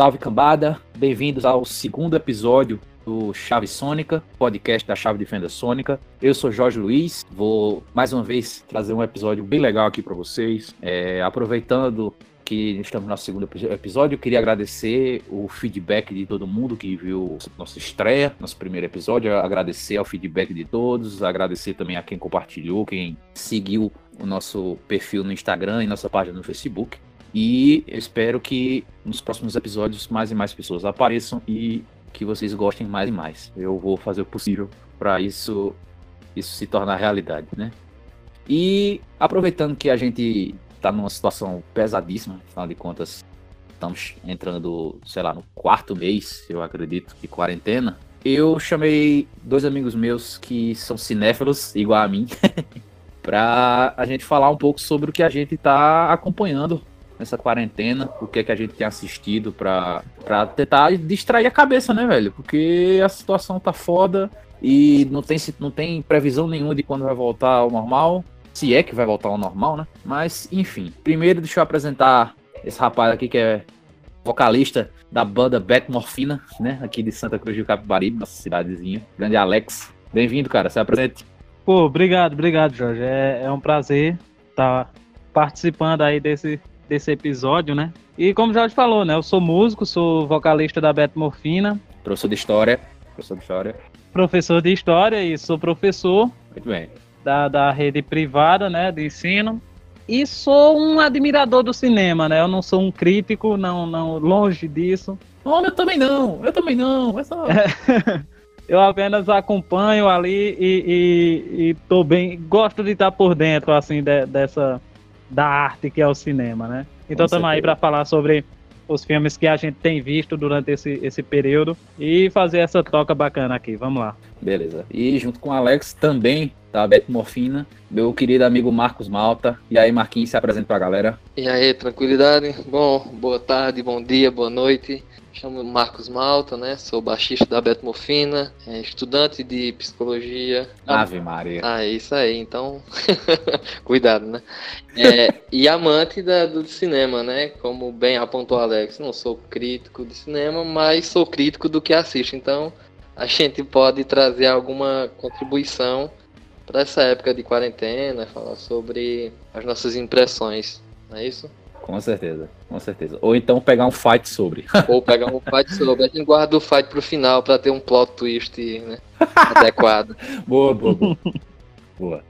Salve cambada, bem-vindos ao segundo episódio do Chave Sônica, podcast da Chave de Fenda Sônica. Eu sou Jorge Luiz, vou mais uma vez trazer um episódio bem legal aqui para vocês. É, aproveitando que estamos no nosso segundo episódio, eu queria agradecer o feedback de todo mundo que viu nossa estreia, nosso primeiro episódio, agradecer ao feedback de todos, agradecer também a quem compartilhou, quem seguiu o nosso perfil no Instagram e nossa página no Facebook. E eu espero que nos próximos episódios mais e mais pessoas apareçam e que vocês gostem mais e mais. Eu vou fazer o possível para isso isso se tornar realidade, né? E aproveitando que a gente está numa situação pesadíssima, afinal de contas, estamos entrando, sei lá, no quarto mês, eu acredito, de quarentena. Eu chamei dois amigos meus que são cinéfilos, igual a mim, para a gente falar um pouco sobre o que a gente está acompanhando nessa quarentena, o que é que a gente tem assistido para tentar distrair a cabeça, né, velho? Porque a situação tá foda e não tem, não tem previsão nenhuma de quando vai voltar ao normal, se é que vai voltar ao normal, né? Mas, enfim, primeiro deixa eu apresentar esse rapaz aqui que é vocalista da banda Bet Morfina, né? Aqui de Santa Cruz do Capibaribe, nossa cidadezinha. Grande Alex. Bem-vindo, cara. Se apresente. Pô, obrigado, obrigado, Jorge. É, é um prazer estar tá participando aí desse desse episódio, né? E como já te falou, né? Eu sou músico, sou vocalista da Beto Morfina. Professor de História. Professor de História. Professor de História e sou professor. Muito bem. Da, da rede privada, né? De ensino. E sou um admirador do cinema, né? Eu não sou um crítico, não, não longe disso. Não, eu também não, eu também não. É só... eu apenas acompanho ali e, e, e, tô bem. Gosto de estar por dentro, assim, de, dessa, da arte que é o cinema, né? Então estamos aí para falar sobre os filmes que a gente tem visto durante esse, esse período e fazer essa troca bacana aqui. Vamos lá. Beleza. E junto com o Alex também da Beto Morfina, meu querido amigo Marcos Malta. E aí, Marquinhos, se apresenta pra galera. E aí, tranquilidade? Bom, boa tarde, bom dia, boa noite. Chamo Marcos Malta, né? Sou baixista da Beto Mofina, é estudante de psicologia. Ave Maria. Ah, é isso aí, então. Cuidado, né? É, e amante da, do cinema, né? Como bem apontou Alex, não sou crítico de cinema, mas sou crítico do que assisto. Então, a gente pode trazer alguma contribuição para essa época de quarentena, falar sobre as nossas impressões, não é isso? Com certeza, com certeza. Ou então pegar um fight sobre. Ou pegar um fight sobre. A gente guarda o fight pro final para ter um plot twist né, adequado. Boa, boa, boa. boa.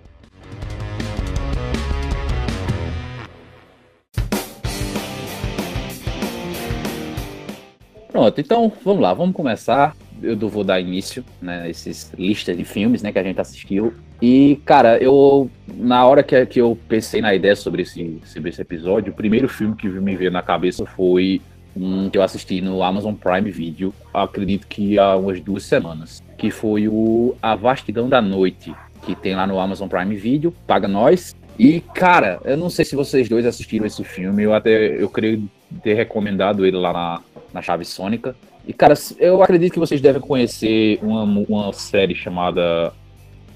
Pronto, então vamos lá, vamos começar. Eu vou dar início, né, esses listas de filmes, né, que a gente assistiu. E, cara, eu, na hora que, que eu pensei na ideia sobre esse, sobre esse episódio, o primeiro filme que me veio na cabeça foi um que eu assisti no Amazon Prime Video, acredito que há umas duas semanas, que foi o A Vastidão da Noite, que tem lá no Amazon Prime Video, paga nós. E, cara, eu não sei se vocês dois assistiram esse filme, eu até eu creio ter recomendado ele lá na, na Chave Sônica. E, cara, eu acredito que vocês devem conhecer uma, uma série chamada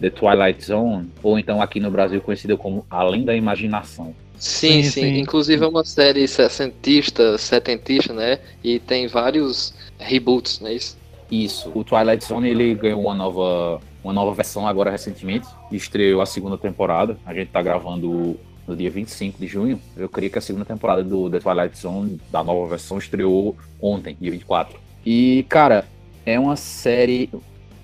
The Twilight Zone, ou então aqui no Brasil conhecida como Além da Imaginação. Sim, sim, sim. Inclusive é uma série sessentista, setentista, né? E tem vários reboots, não é isso? Isso. O Twilight Zone ele ganhou uma nova, uma nova versão agora recentemente. Estreou a segunda temporada. A gente tá gravando no dia 25 de junho. Eu creio que a segunda temporada do The Twilight Zone, da nova versão, estreou ontem, dia 24. E, cara, é uma série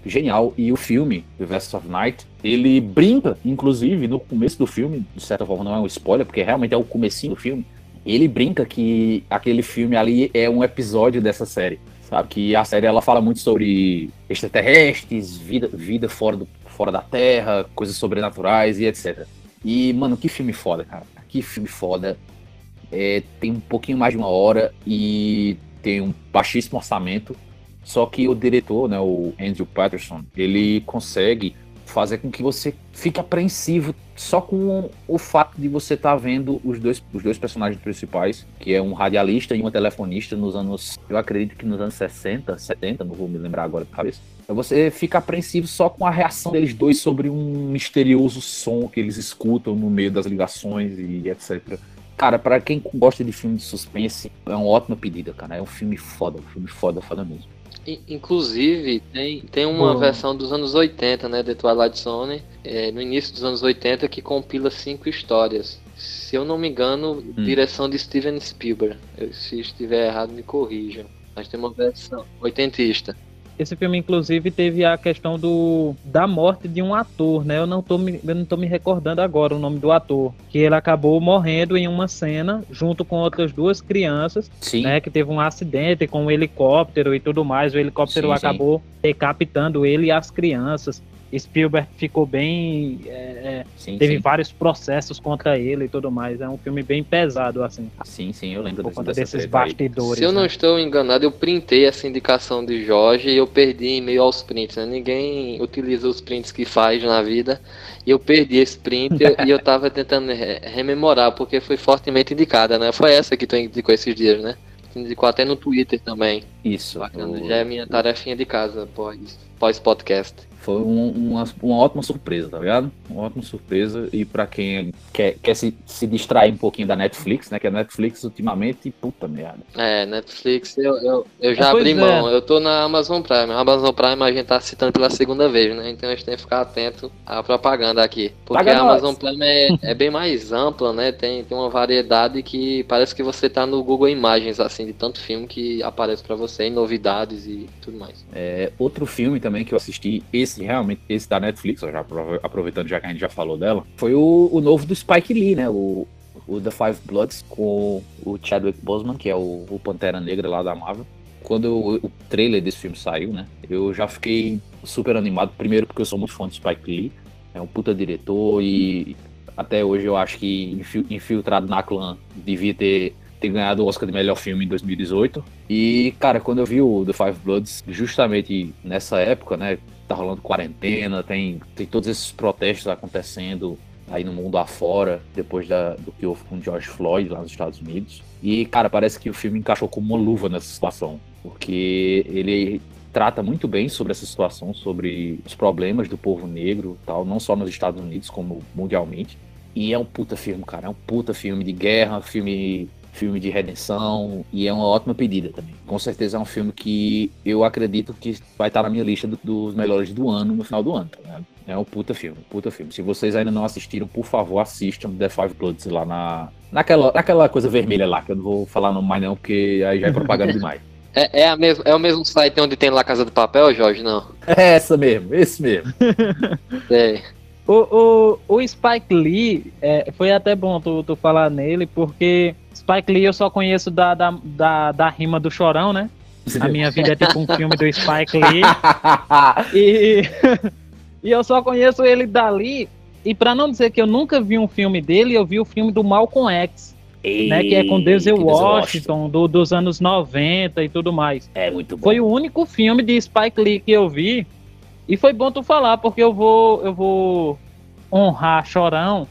genial. E o filme, The Vest of Night, ele brinca, inclusive, no começo do filme, de certa forma não é um spoiler, porque realmente é o comecinho do filme, ele brinca que aquele filme ali é um episódio dessa série. Sabe? Que a série ela fala muito sobre extraterrestres, vida, vida fora, do, fora da Terra, coisas sobrenaturais e etc. E, mano, que filme foda, cara. Que filme foda. É, tem um pouquinho mais de uma hora e tem um baixíssimo orçamento. Só que o diretor, né, o Andrew Patterson, ele consegue fazer com que você fique apreensivo só com o fato de você estar tá vendo os dois, os dois personagens principais, que é um radialista e uma telefonista nos anos, eu acredito que nos anos 60, 70, não vou me lembrar agora de cabeça. Então você fica apreensivo só com a reação deles dois sobre um misterioso som que eles escutam no meio das ligações e etc. cara, pra quem gosta de filme de suspense, é uma ótima pedida, cara. É um filme foda, um filme foda, foda mesmo. Inclusive, tem, tem uma versão dos anos 80, né, de Twilight Zone, é, no início dos anos 80, que compila cinco histórias. Se eu não me engano, hum. direção de Steven Spielberg. Eu, se estiver errado, me corrijam. Mas tem uma versão oitentista. Esse filme, inclusive, teve a questão do da morte de um ator, né? Eu não tô me, eu não tô me recordando agora o nome do ator. Que ele acabou morrendo em uma cena junto com outras duas crianças, sim. né? Que teve um acidente com um helicóptero e tudo mais. O helicóptero sim, acabou sim. decapitando ele e as crianças. Spielberg ficou bem. É, é, sim, teve sim. vários processos contra ele e tudo mais. É um filme bem pesado, assim. Sim, sim, eu lembro por conta desses bastidores. Se eu não né? estou enganado, eu printei essa indicação de Jorge e eu perdi em meio aos prints. Né? Ninguém utiliza os prints que faz na vida. E eu perdi esse print e eu tava tentando rememorar, porque foi fortemente indicada, né? Foi essa que tu indicou esses dias, né? Indicou até no Twitter também. Isso. Bacana. O... Já é minha tarefinha de casa pós, pós podcast foi um, uma, uma ótima surpresa, tá ligado? Uma ótima surpresa. E para quem quer, quer se, se distrair um pouquinho da Netflix, né? Que a Netflix ultimamente, puta merda. É, Netflix, eu, eu, eu já é, abri mão. É. Eu tô na Amazon Prime. A Amazon Prime a gente tá citando pela segunda vez, né? Então a gente tem que ficar atento à propaganda aqui. Porque Paga a Amazon nós. Prime é, é bem mais ampla, né? Tem, tem uma variedade que parece que você tá no Google Imagens, assim, de tanto filme que aparece para você, e novidades e tudo mais. É, outro filme também que eu assisti, esse esse realmente, esse da Netflix, já aproveitando já que a gente já falou dela, foi o, o novo do Spike Lee, né? O, o The Five Bloods com o Chadwick Boseman, que é o, o Pantera Negra lá da Marvel. Quando o, o, trailer desse filme saiu, né? Eu já fiquei super animado. Primeiro porque eu sou muito fã do Spike Lee. É um puta diretor e até hoje eu acho que Infiltrado na Clã devia ter ter ganhado o Oscar de melhor filme em 2018. E, cara, quando eu vi o The Five Bloods, justamente nessa época, né? Tá rolando quarentena, tem, tem todos esses protestos acontecendo aí no mundo afora, depois da, do que houve com George Floyd lá nos Estados Unidos. E, cara, parece que o filme encaixou como uma luva nessa situação, porque ele trata muito bem sobre essa situação, sobre os problemas do povo negro, tal, não só nos Estados Unidos, como mundialmente. E é um puta filme, cara, é um puta filme de guerra, filme filme de redenção e é uma ótima pedida também. Com certeza é um filme que eu acredito que vai estar na minha lista do, dos melhores do ano no final do ano. Tá é um puta filme, puta filme. Se vocês ainda não assistiram, por favor, assistam The Five Bloods lá na naquela, naquela coisa vermelha lá, que eu não vou falar no mais não, porque aí já é propaganda demais. É, é, a mesmo, é o mesmo site onde tem lá Casa do Papel, Jorge? Não. É essa mesmo, esse mesmo. é. O, o, o Spike Lee, é, foi até bom tu, tu falar nele, porque Spike Lee eu só conheço da, da, da, da rima do Chorão, né? A minha vida é tipo um filme do Spike Lee. e, e eu só conheço ele dali. E para não dizer que eu nunca vi um filme dele, eu vi o filme do Malcolm X. né, que é com Denzel Washington, do, dos anos 90 e tudo mais. É muito bom. Foi o único filme de Spike Lee que eu vi. E foi bom tu falar, porque eu vou, eu vou honrar Chorão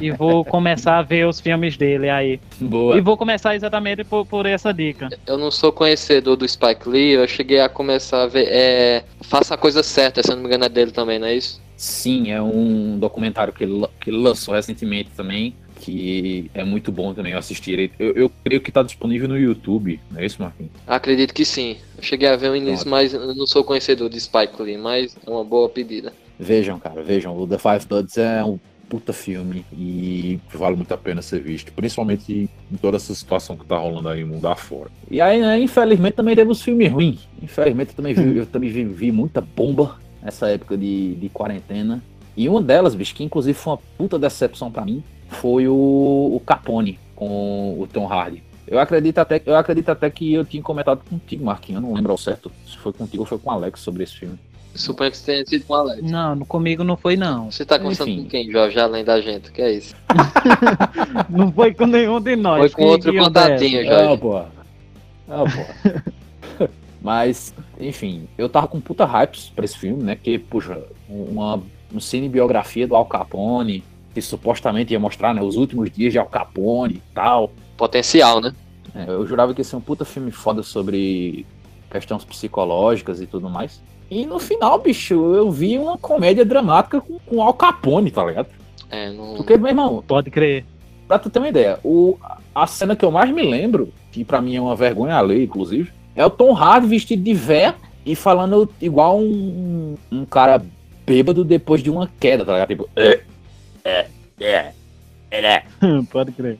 e vou começar a ver os filmes dele aí. Boa. E vou começar exatamente por, por essa dica. Eu não sou conhecedor do Spike Lee, eu cheguei a começar a ver. É, Faça a coisa certa, se eu não me engano, é dele também, não é isso? Sim, é um documentário que ele, que ele lançou recentemente também que é muito bom também eu assistir. Eu, eu creio que está disponível no YouTube, não é isso, Marquinhos? Acredito que sim. Eu cheguei a ver o início, mas eu não sou conhecedor de Spike Lee, mas é uma boa pedida. Vejam, cara, vejam. O The Five Bloods é um puta filme e vale muito a pena ser visto, principalmente em toda essa situação que tá rolando aí no mundo afora. E aí, né, infelizmente, também temos filme ruim. Infelizmente, eu também vi, eu também vi, vi muita bomba nessa época de, de quarentena. E uma delas, bicho, que inclusive foi uma puta decepção para mim, foi o, o Capone com o Tom Hardy. Eu acredito, até, eu acredito até que eu tinha comentado contigo, Marquinhos. Eu não lembro ao certo se foi contigo ou foi com o Alex sobre esse filme. Suponho que você tenha sido com o Alex. Não, comigo não foi, não. Você tá conversando Enfim. com quem, Jorge, além da gente? que é isso? não foi com nenhum de nós. Foi com outro contatinho, Jorge. Ah, pô. Ah, pô. Mas, enfim, eu tava com puta hypes pra esse filme, né? Que, puxa, uma, uma cinebiografia do Al Capone, que supostamente ia mostrar né, os últimos dias de Al Capone e tal. Potencial, né? É, eu jurava que ia ser um puta filme foda sobre questões psicológicas e tudo mais. E no final, bicho, eu vi uma comédia dramática com, com Al Capone, tá ligado? É, não. Porque, meu irmão. Pode crer. pra tu ter uma ideia, o, a cena que eu mais me lembro, que pra mim é uma vergonha alheia, inclusive, é o Tom Hardy vestido de véia e falando igual um, um cara bêbado depois de uma queda, tá ligado? Tipo, é, é, é, é. Pode crer.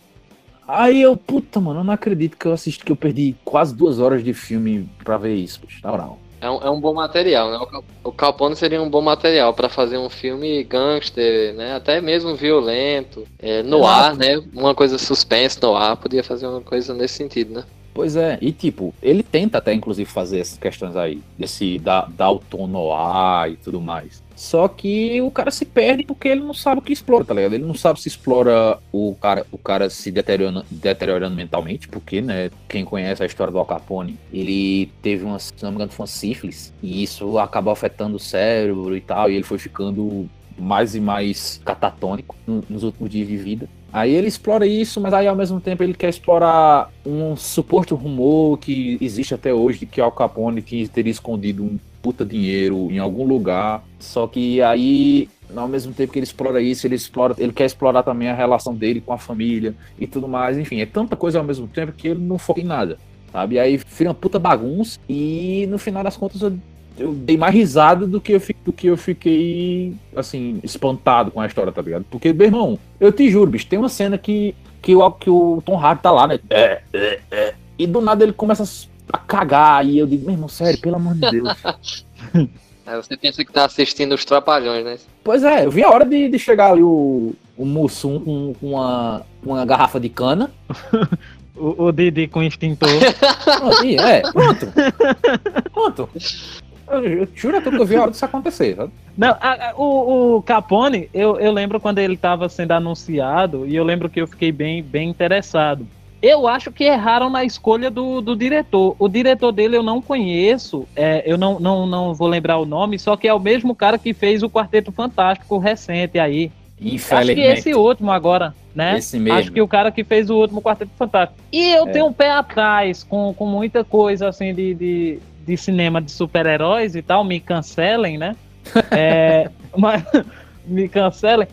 Aí eu, puta, mano, eu não acredito que eu assisti, que eu perdi quase duas horas de filme pra ver isso, poxa, na moral. É um, é um bom material, né? O Cal- O Capone seria um bom material pra fazer um filme gangster, né? Até mesmo violento, é, no ar, né? Uma coisa suspense no ar, podia fazer uma coisa nesse sentido, né? Pois é, e tipo, ele tenta até inclusive fazer essas questões aí, desse da, dar o tom no ar e tudo mais. Só que o cara se perde porque ele não sabe o que explora, tá ligado? Ele não sabe se explora o cara, o cara se deteriorando, deteriorando mentalmente, porque, né, quem conhece a história do Al Capone, ele teve uma, se não me engano, foi uma sífilis, e isso acabou afetando o cérebro e tal, e ele foi ficando mais e mais catatônico no- nos últimos dias de vida. Aí ele explora isso, mas aí ao mesmo tempo ele quer explorar um suposto rumor que existe até hoje de que Al Capone teria escondido um puta dinheiro em algum lugar. Só que aí, ao mesmo tempo que ele explora isso, ele explora, ele quer explorar também a relação dele com a família e tudo mais. Enfim, é tanta coisa ao mesmo tempo que ele não foca em nada. Sabe? E aí fica uma puta bagunça e no final das contas eu, eu dei mais risada do que, eu, do que eu fiquei, assim, espantado com a história, tá ligado? Porque, meu irmão, eu te juro, bicho, tem uma cena que, que, o, que o Tom Hardy tá lá, né? É, é, é. E do nada ele começa a cagar e eu digo, meu irmão, sério, pelo amor de Deus. Aí você pensa que tá assistindo os Trapalhões, né? Pois é, eu vi a hora de, de chegar ali o, o Mussum com, com uma, uma garrafa de cana. O, o Didi com extintor. Pronto, é, pronto. Pronto. Eu, eu juro que eu vi a hora disso acontecer, sabe? Não, a- a- o, o Capone, eu, eu lembro quando ele estava sendo anunciado, e eu lembro que eu fiquei bem, bem interessado. Eu acho que erraram na escolha do, do diretor. O diretor dele eu não conheço, é, eu não, não, não vou lembrar o nome, só que é o mesmo cara que fez o Quarteto Fantástico recente aí. Acho que Infelizmente. esse último agora, né? Esse mesmo. Acho que o cara que fez o último Quarteto Fantástico. E eu É. tenho um pé atrás com, com muita coisa assim de, de, de cinema de super-heróis e tal, me cancelem, né? É, mas me cancelem.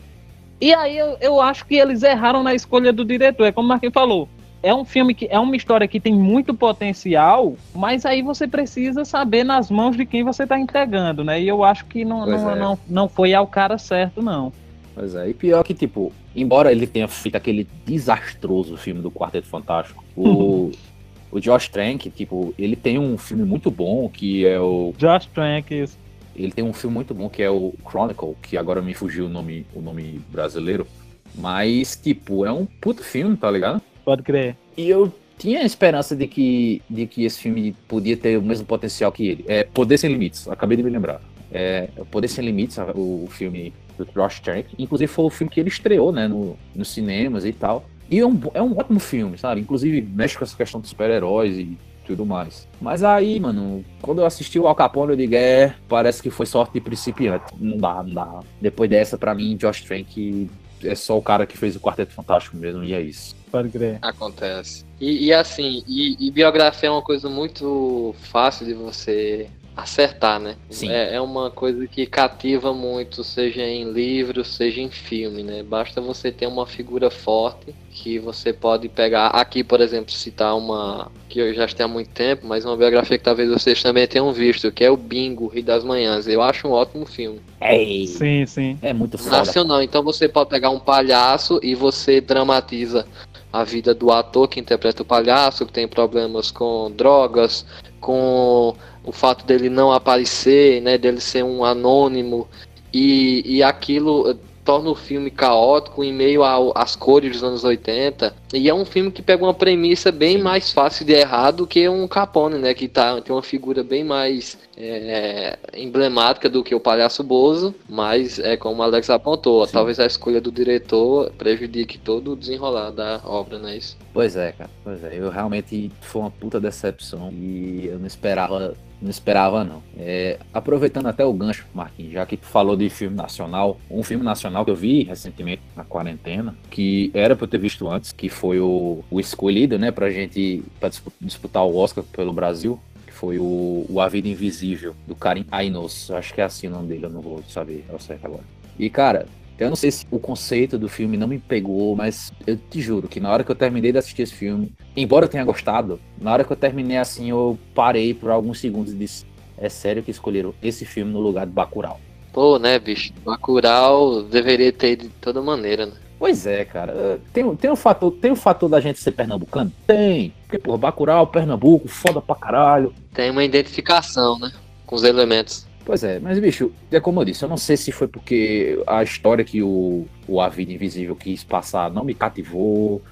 E aí eu, eu acho que eles erraram na escolha do diretor. É como o Marquinhos falou. É um filme que é uma história que tem muito potencial, mas aí você precisa saber nas mãos de quem você está entregando, né? E eu acho que não, não, é. não, não foi ao cara certo, não. Pois é, e pior que, tipo, embora ele tenha feito aquele desastroso filme do Quarteto Fantástico, o, o Josh Trank, tipo, ele tem um filme muito bom que é o. Josh Trank, isso. Ele tem um filme muito bom que é o Chronicle, que agora me fugiu o nome, o nome brasileiro. Mas, tipo, é um puto filme, tá ligado? Pode crer. E eu tinha a esperança de que, de que esse filme podia ter o mesmo potencial que ele. É Poder Sem Limites, acabei de me lembrar. É Poder Sem Limites, o filme do Josh Trank. Inclusive foi o filme que ele estreou, né, no, nos cinemas e tal. E é um, é um ótimo filme, sabe? Inclusive mexe com essa questão dos super-heróis e tudo mais. Mas aí, mano, quando eu assisti o Al Capone, eu digo, é, parece que foi sorte de principiante. Não dá, não dá. Depois dessa, pra mim, Josh Trank é só o cara que fez o Quarteto Fantástico mesmo, e é isso. Pode crer. Acontece. E, e assim, e, e biografia é uma coisa muito fácil de você acertar, né? Sim. É, é uma coisa que cativa muito, seja em livro, seja em filme, né? Basta você ter uma figura forte que você pode pegar. Aqui, por exemplo, citar uma que eu já estou há muito tempo, mas uma biografia que talvez vocês também tenham visto, que é o Bingo, Rio das Manhãs. Eu acho um ótimo filme. Ei, Sim, sim. é muito foda. Nacional. Então você pode pegar um palhaço e você dramatiza a vida do ator que interpreta o palhaço, que tem problemas com drogas, com o fato dele não aparecer, né, dele ser um anônimo. E, e aquilo torna o filme caótico em meio ao- às cores dos anos 80 e é um filme que pega uma premissa bem mais fácil de errar do que um Capone, né, que tá, tem uma figura bem mais é, emblemática do que o Palhaço Bozo, mas é como o Alex apontou, Sim. talvez a escolha do diretor prejudique todo o desenrolar da obra, não é isso? Pois é, cara. Pois é. Eu realmente foi uma puta decepção e eu não esperava, não esperava não. É, aproveitando até o gancho, Marquinhos, já que tu falou de filme nacional, um filme nacional que eu vi recentemente na quarentena, que era pra eu ter visto antes, que foi o, o escolhido, né, pra gente pra dispu- disputar o Oscar pelo Brasil. que Foi o, o A Vida Invisível, do Karim Ainos. Acho que é assim o nome dele, eu não vou saber ao certo agora. E, cara, Eu não sei se o conceito do filme não me pegou, mas eu te juro que na hora que eu terminei de assistir esse filme, embora eu tenha gostado, na hora que eu terminei assim, eu parei por alguns segundos e disse: é sério que escolheram esse filme no lugar de Bacurau? Pô, né, bicho? Bacurau deveria ter de toda maneira, né? Pois é, cara. Tem, tem, um fator, tem um fator da gente ser pernambucano? Tem. Porque, pô, Bacurau, Pernambuco, foda pra caralho. Tem uma identificação, né? Com os elementos. Pois é, mas bicho, é como eu disse, eu não sei se foi porque a história que o, o A Vida Invisível quis passar não me cativou,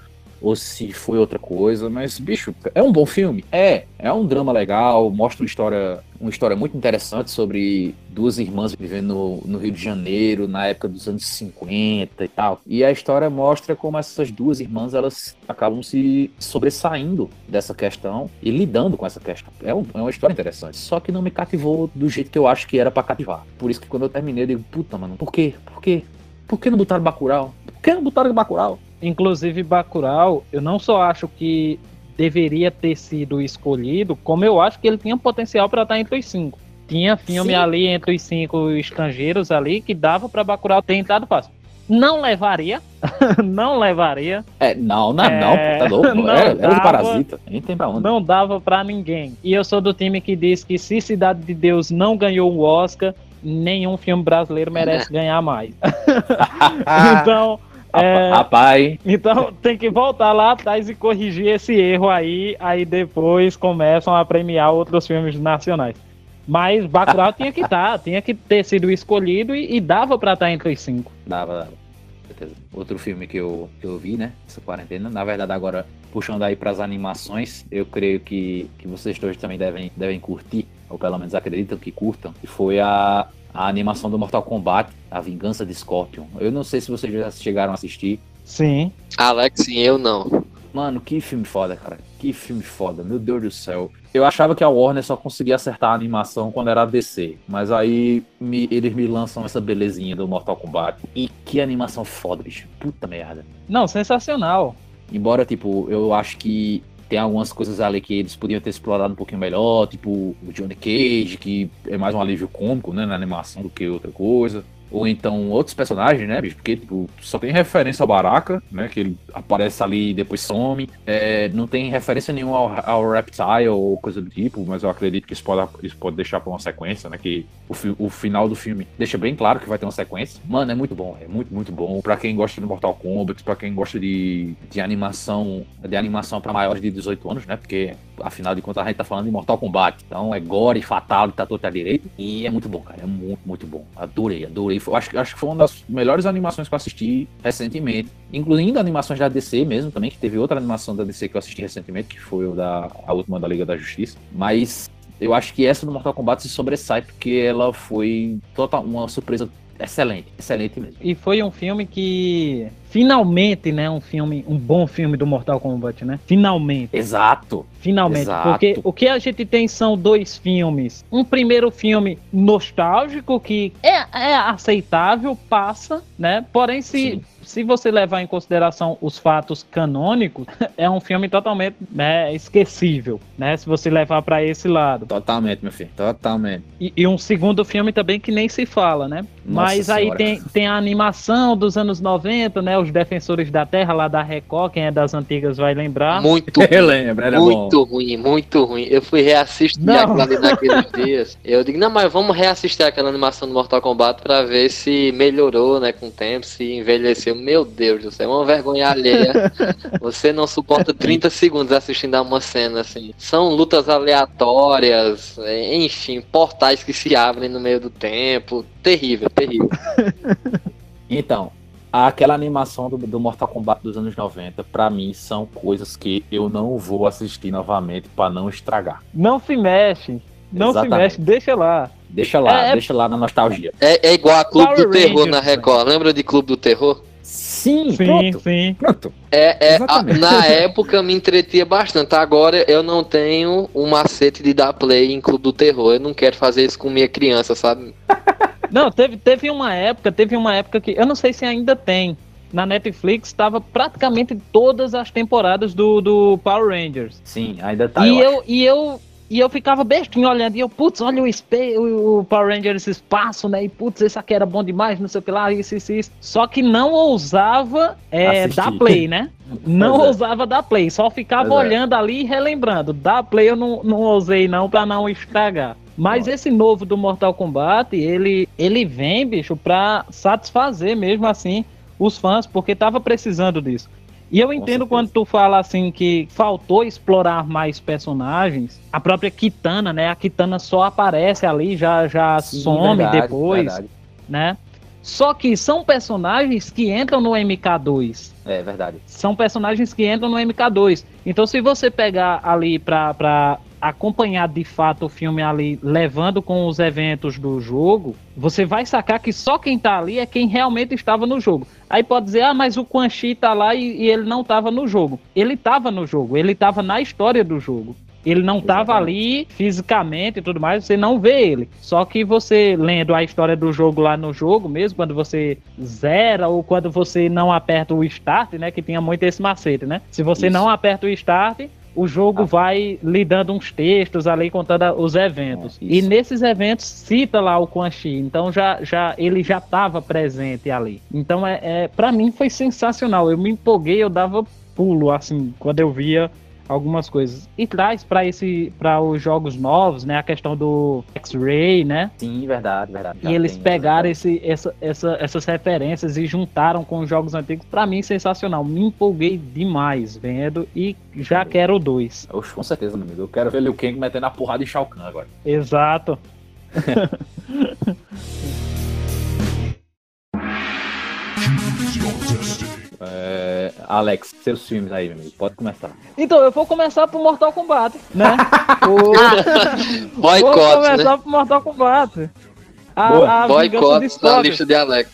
ou se foi outra coisa, mas, bicho, é um bom filme. É, é um drama legal, mostra uma história, uma história muito interessante sobre duas irmãs vivendo no, no, Rio de Janeiro, na época dos anos 50 e tal. E a história mostra como essas duas irmãs, elas acabam se sobressaindo dessa questão e lidando com essa questão. É, um, é uma história interessante, só que não me cativou do jeito que eu acho que era para cativar. Por isso que quando eu terminei, eu digo, puta, mano, por quê? Por quê? Por que não botaram Bacurau? Por que não botaram Bacurau? Inclusive, Bacurau, eu não só acho que deveria ter sido escolhido, como eu acho que ele tinha potencial para estar entre os cinco. Tinha filme Sim. ali entre os cinco estrangeiros ali que dava para Bacurau ter entrado fácil. Não levaria, não levaria. É, não, não, é, não, tá louco. Não era, dava, era do Parasita, nem tem pra onde. Não dava pra ninguém. E eu sou do time que diz que se Cidade de Deus não ganhou o Oscar, nenhum filme brasileiro merece ganhar mais. então, é, Rapaz. Então tem que voltar lá atrás e corrigir esse erro aí, aí depois começam a premiar outros filmes nacionais. Mas Bacurau tinha que estar, tá, tinha que ter sido escolhido e, e dava para estar tá entre os cinco. Dava, dava. Outro filme que eu, que eu vi, né? Essa quarentena. Na verdade, agora, puxando aí para as animações, eu creio que, que vocês todos também devem, devem curtir, ou pelo menos acreditam que curtam, que foi a a animação do Mortal Kombat, A Vingança de Scorpion. Eu não sei se vocês já chegaram a assistir. Sim. Alex, sim, eu não. Mano, que filme foda, cara. Que filme foda, meu Deus do céu. Eu achava que a Warner só conseguia acertar a animação quando era DC, mas aí me, eles me lançam essa belezinha do Mortal Kombat. E que animação foda, bicho. Puta merda. Não, sensacional. Embora, tipo, eu acho que tem algumas coisas ali que eles podiam ter explorado um pouquinho melhor, tipo o Johnny Cage, que é mais um alívio cômico, né, na animação do que outra coisa. Ou então outros personagens, né, bicho? Porque, tipo, só tem referência ao Baraka, né? Que ele aparece ali e depois some. É, não tem referência nenhuma ao, ao Reptile ou coisa do tipo, mas eu acredito que isso pode, isso pode deixar pra uma sequência, né? Que o, o final do filme deixa bem claro que vai ter uma sequência. Mano, é muito bom, é muito, muito bom. Pra quem gosta de Mortal Kombat, pra quem gosta de, de animação, de animação pra maiores de 18 anos, né? Porque afinal de contas a gente tá falando de Mortal Kombat. Então é gore, fatal, tá todo à direita. E é muito bom, cara. É muito, muito bom. Adorei, adorei. Foi, acho, acho que foi uma das melhores animações que eu assisti recentemente. Incluindo animações da DC mesmo também, que teve outra animação da DC que eu assisti recentemente, que foi o da, a última da Liga da Justiça. Mas eu acho que essa do Mortal Kombat se sobressai porque ela foi total, uma surpresa excelente, excelente mesmo. E foi um filme que finalmente, né, um filme, um bom filme do Mortal Kombat, né? Finalmente. Exato. Finalmente, Exato. porque o que a gente tem são dois filmes. Um primeiro filme nostálgico que é, é aceitável, passa, né? Porém se Sim se você levar em consideração os fatos canônicos, é um filme totalmente né, esquecível, né? Se você levar para esse lado. Totalmente, meu filho, totalmente. E, e, um segundo filme também que nem se fala, né? Nossa Mas aí tem, tem a animação dos anos 90, né? Os Defensores da Terra, lá da Record, quem é das antigas vai lembrar. Muito lembro, era Muito bom. ruim, muito ruim. Eu fui reassistir não. aquilo ali naqueles dias. Eu digo, não, mas vamos reassistir aquela animação do Mortal Kombat para ver se melhorou, né, com o tempo, se envelheceu meu Deus do céu, é uma vergonha alheia. Você não suporta 30 segundos assistindo a uma cena assim. São lutas aleatórias, é, enfim, portais que se abrem no meio do tempo. Terrível, terrível. Então, aquela animação do, do, Mortal Kombat dos anos 90, para mim, são coisas que eu não vou assistir novamente para não estragar. Não se mexe. Não Exatamente. se mexe, deixa lá. Deixa lá, é, é deixa lá na nostalgia. É, é igual a Clube Power do Terror Rangers, na Record. Lembra de Clube do Terror? Sim, sim, pronto. sim. Pronto. É, é a, na época me entretia bastante. Agora eu não tenho um macete de dar play em Clube do Terror. Eu não quero fazer isso com minha criança, sabe? não, teve, teve uma época, teve uma época que eu não sei se ainda tem. Na Netflix estava praticamente todas as temporadas do, do Power Rangers. Sim, ainda tá. E eu, eu, e eu e eu ficava bestinho olhando, e eu, putz, olha o, o, o Power Rangers espaço, né? E putz, esse aqui era bom demais, não sei o que lá, isso, isso, isso. Só que não ousava é, dar play, né? Não é. ousava dar play, só ficava pois é. olhando é. ali e relembrando. Dar play eu não, não ousei não, pra não estragar. Mas esse novo do Mortal Kombat, ele, ele vem, bicho, pra satisfazer mesmo assim os fãs, porque tava precisando disso. E eu entendo quando tu fala assim que faltou explorar mais personagens. A própria Kitana, né? A Kitana só aparece ali, já, já Sim, some verdade, depois, verdade. né? Só que são personagens que entram no MK2. É verdade. São personagens que entram no MK2. Então, se você pegar ali pra, pra acompanhar de fato o filme ali, levando com os eventos do jogo, você vai sacar que só quem tá ali é quem realmente estava no jogo. Aí pode dizer, ah, mas o Quan Chi tá lá e, e ele não tava no jogo. Ele tava no jogo, ele tava na história do jogo. Ele não estava ali fisicamente e tudo mais, você não vê ele. Só que você lendo a história do jogo lá no jogo mesmo, quando você zera ou quando você não aperta o start, né? Que tinha muito esse macete, né? Se você Isso. não aperta o start, o jogo ah. vai lhe dando uns textos ali contando os eventos. É, e nesses eventos cita lá o Quan Chi, então já, já ele já estava presente ali. Então é, é para mim foi sensacional. Eu me empolguei, eu dava pulo assim quando eu via algumas coisas. E traz para esse para os jogos novos, né, a questão do X-Ray, né? Sim, verdade, verdade. E eles pegaram esse, essa, essa, essas referências e juntaram com os jogos antigos. Para mim, sensacional. Me empolguei demais vendo e já quero o 2. Com certeza, meu amigo. Eu quero ver o Kang metendo a porrada em Shao Kahn agora. Exato. É, Alex, seus filmes aí, meu amigo. Pode começar. Então, eu vou começar pro Mortal Kombat, né? vou... Boicote, Vou começar né? pro Mortal Kombat. A, a Boicote na lista de Alex.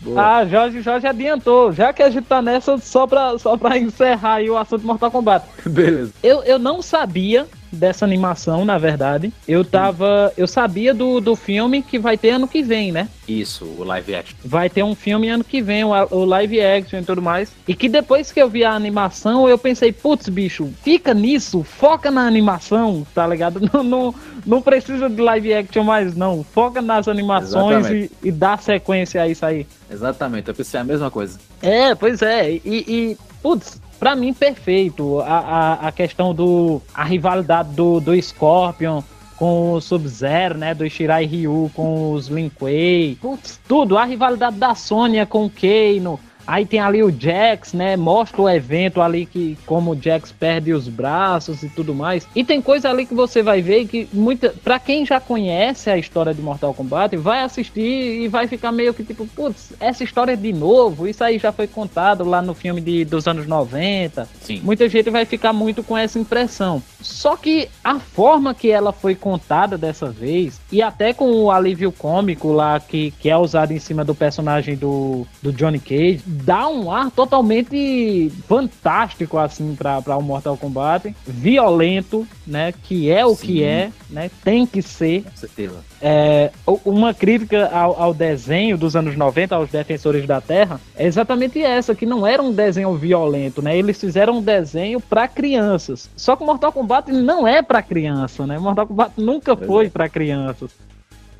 Boa. Ah, Jorge, Jorge adiantou. Já que a gente tá nessa, só pra, só pra encerrar aí o assunto Mortal Kombat. Beleza. Eu, eu não sabia dessa animação, na verdade. Eu tava. Eu sabia do, do filme que vai ter ano que vem, né? Isso, o live action. Vai ter um filme ano que vem, o, o live action e tudo mais. E que depois que eu vi a animação, eu pensei, putz, bicho, fica nisso, foca na animação, tá ligado? Não, não, não precisa de live action mais, não. Foca nas animações e, e, dá sequência a isso aí. Exatamente, eu pensei a mesma coisa. É, pois é. E, e putz, para mim, perfeito. A, a, a, questão do. A rivalidade do, do Scorpion com o Sub-Zero, né? Do Shirai Ryu com os Lin Kuei. Tudo. A rivalidade da Sônia com o Kano. Aí tem ali o Jax, né? Mostra o evento ali que como o Jax perde os braços e tudo mais. E tem coisa ali que você vai ver que muita, para quem já conhece a história de Mortal Kombat, vai assistir e vai ficar meio que tipo, putz, essa história é de novo, isso aí já foi contado lá no filme de, dos anos 90. Sim. Muita gente vai ficar muito com essa impressão. Só que a forma que ela foi contada dessa vez, e até com o alívio cômico lá que, que é usado em cima do personagem do, do Johnny Cage, dá um ar totalmente fantástico assim para o Mortal Kombat, violento, né, que é o Sim. que é, né, tem que ser. Com certeza. É, uma crítica ao, ao, desenho dos anos 90, aos Defensores da Terra, é exatamente essa, que não era um desenho violento, né? Eles fizeram um desenho para crianças. Só que Mortal Kombat não é para criança, né? Mortal Kombat nunca foi é. para crianças.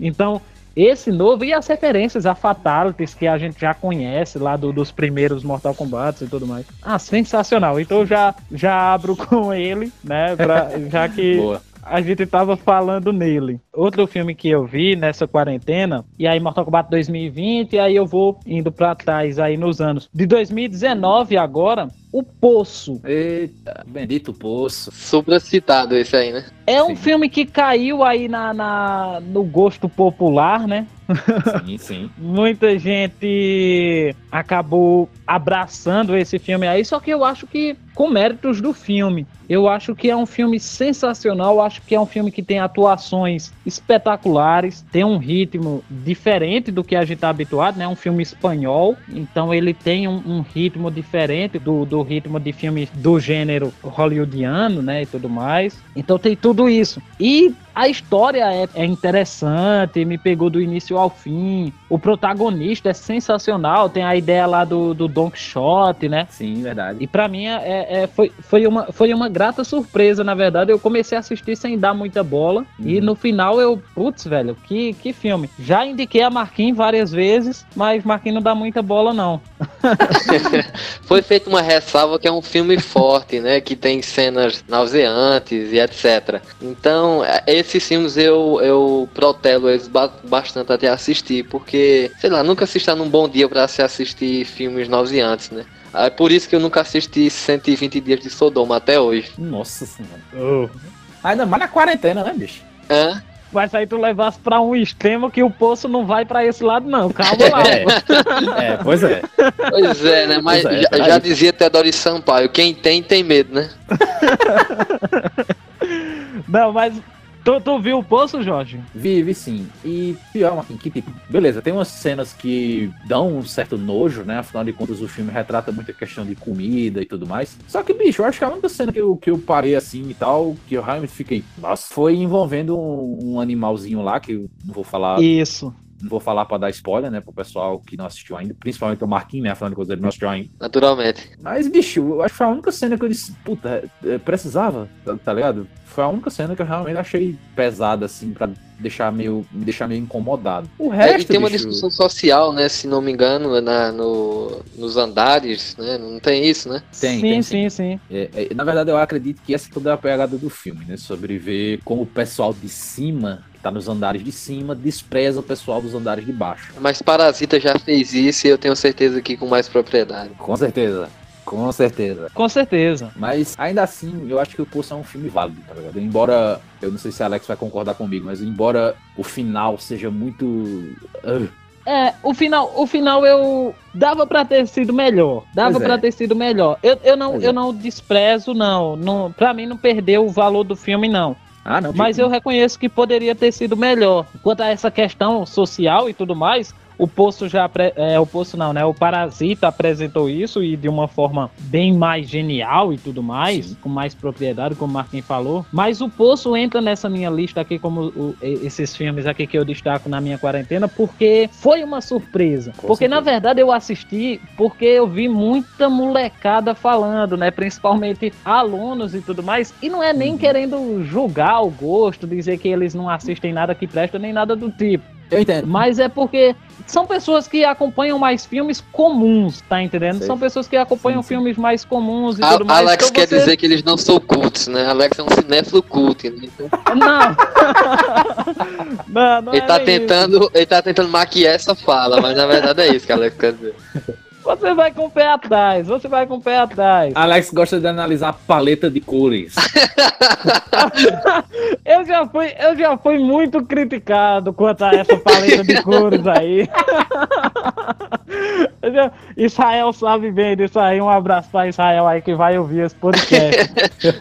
Então, esse novo e as referências a Fatalities que a gente já conhece lá do, dos primeiros Mortal Kombat e tudo mais. Ah, sensacional. Então já já abro com ele, né, pra, já que Boa a gente tava falando nele. Outro filme que eu vi nessa quarentena, e aí Mortal Kombat 2020, e aí eu vou indo para trás aí nos anos. De 2019 agora, O Poço. Eita, bendito Poço. Super citado esse aí, né? É um sim. filme que caiu aí na, na, no gosto popular, né? Sim, sim. Muita gente acabou abraçando esse filme aí, só que eu acho que com méritos do filme. Eu acho que é um filme sensacional, eu acho que é um filme que tem atuações espetaculares, tem um ritmo diferente do que a gente está habituado, né? Um filme espanhol, então ele tem um, um ritmo diferente do, do ritmo de filmes do gênero hollywoodiano, né? E tudo mais. Então tem tudo isso. E a história é, é interessante, me pegou do início ao fim. O protagonista é sensacional, tem a ideia lá do, do Don Quixote, né? Sim, verdade. E pra mim é, é, foi, foi, uma, foi uma grata surpresa, na verdade. Eu comecei a assistir sem dar muita bola. Uhum. E no final eu, putz, velho, que, que filme. Já indiquei a Marquinhos várias vezes, mas Marquinhos não dá muita bola, não. Foi feita uma ressalva que é um filme forte, né? Que tem cenas nauseantes e etc. Então, é, esses filmes eu, eu protelo eles ba- bastante até assistir, porque, sei lá, nunca se está num bom dia pra se assistir filmes nauseantes, né? É por isso que eu nunca assisti 120 Dias de Sodoma até hoje. Nossa senhora. Ainda mais na quarentena, né, bicho? Hã? Mas aí tu levasse pra um extremo que o poço não vai pra esse lado, não. Calma lá. É. É, pois é. Pois é, né? Mas é, já, já dizia Teodoro Sampaio, quem tem, tem medo, né? Não, mas tu, tu viu o poço, Jorge? Vi, vi sim. E pior, Marquinhos, que tipo, beleza, tem umas cenas que dão um certo nojo, né? Afinal de contas, o filme retrata muita questão de comida e tudo mais. Só que, bicho, eu acho que a única cena que eu, que eu parei assim e tal, que eu realmente fiquei, nossa, foi envolvendo um, um animalzinho lá, que eu não vou falar, Isso. Não vou falar pra dar spoiler, né, pro pessoal que não assistiu ainda, principalmente o Marquinhos, né? De contas, ele não assistiu ainda. Naturalmente. Mas, bicho, eu acho que foi a única cena que eu disse, puta, é, precisava, tá, tá ligado? Foi a única cena que eu realmente achei pesada, assim, pra deixar meio, me deixar meio incomodado. O É, resto, e tem uma bicho, discussão social, né? Se não me engano, na, no, nos andares, né? Não tem isso, né? Tem, sim, tem, sim, sim. é, é, na verdade, eu acredito que essa é toda a pegada do filme, né? Sobre ver como o pessoal de cima, que tá nos andares de cima, despreza o pessoal dos andares de baixo. Mas Parasita já fez isso e eu tenho certeza que com mais propriedade. Com certeza. Com certeza. Com certeza. Mas ainda assim, eu acho que o Poço é um filme válido, tá ligado? Embora, eu não sei se a Alex vai concordar comigo, mas embora o final seja muito. ah, É, o final, o final eu dava pra ter sido melhor. Dava é. pra ter sido melhor. Eu, eu não, Pois eu é. não desprezo não. não. Para mim não perdeu o valor do filme não. Ah, não. Mas tipo, eu reconheço que poderia ter sido melhor. Quanto a essa questão social e tudo mais, o Poço já é, o Poço não, né? O Parasita apresentou isso e de uma forma bem mais genial e tudo mais, Sim. com mais propriedade, como o Marquinhos falou. Mas o Poço entra nessa minha lista aqui como o- esses filmes aqui que eu destaco na minha quarentena, porque foi uma surpresa. Com porque na certeza. verdade eu assisti porque eu vi muita molecada falando, né? Principalmente alunos e tudo mais. E não é nem Uhum. querendo julgar o gosto, dizer que eles não assistem nada que presta, nem nada do tipo. Eu entendo. Mas é porque são pessoas que acompanham mais filmes comuns, tá entendendo? Sei. são pessoas que acompanham Sim, sim. filmes mais comuns e A- tudo mais. Alex Então quer você- dizer que eles não são cultos, né? Alex é um cinéfilo cult, né? Então, Não. não, não ele, é tá isso. tentando, ele tá tentando maquiar essa fala, mas na verdade é isso que Alex quer dizer. Você vai com o pé atrás, você vai com o pé atrás. Alex gosta de analisar a paleta de cores. Eu já fui, eu já fui muito criticado quanto a essa paleta de cores aí. Israel sabe bem disso aí. Um abraço pra Israel aí que vai ouvir esse podcast.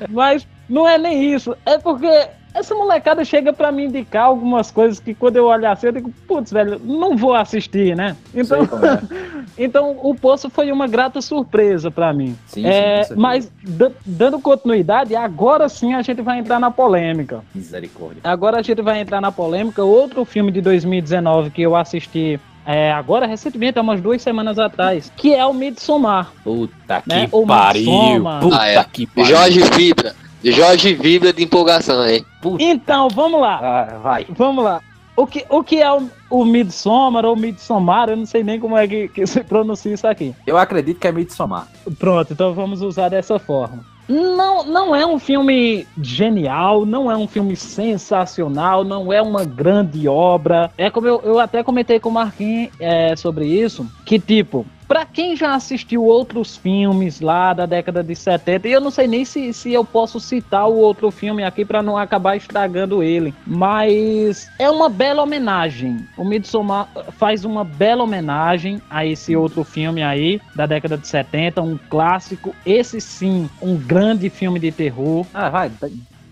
Mas não é nem isso. É porque essa molecada chega pra me indicar algumas coisas que quando eu olhar assim, eu digo, putz, velho, não vou assistir, né? Então, é. então o Poço foi uma grata surpresa pra mim. Sim, É, sim, mas da- dando continuidade, agora sim a gente vai entrar na polêmica. Misericórdia. Agora a gente vai entrar na polêmica. Outro filme de 2019 que eu assisti é, agora recentemente, há umas duas semanas atrás, que é o Midsommar. Puta que Né? O pariu. Midsommar. Puta Ah, é. que pariu. Jorge vibra. Jorge vibra de empolgação aí. Puta. Então, vamos lá. Ah, vai. Vamos lá. O que, o que é o, o Midsommar ou Midsommar? Eu não sei nem como é que, que se pronuncia isso aqui. Eu acredito que é Midsommar. Pronto, então vamos usar dessa forma. Não, não é um filme genial, não é um filme sensacional, não é uma grande obra. É como eu, eu até comentei com o Marquinhos é, sobre isso, que tipo, pra quem já assistiu outros filmes lá da década de 70, e eu não sei nem se, se eu posso citar o outro filme aqui pra não acabar estragando ele, mas é uma bela homenagem. O Midsommar faz uma bela homenagem a esse outro filme aí da década de 70, um clássico, esse sim, um grande filme de terror. Ah, vai.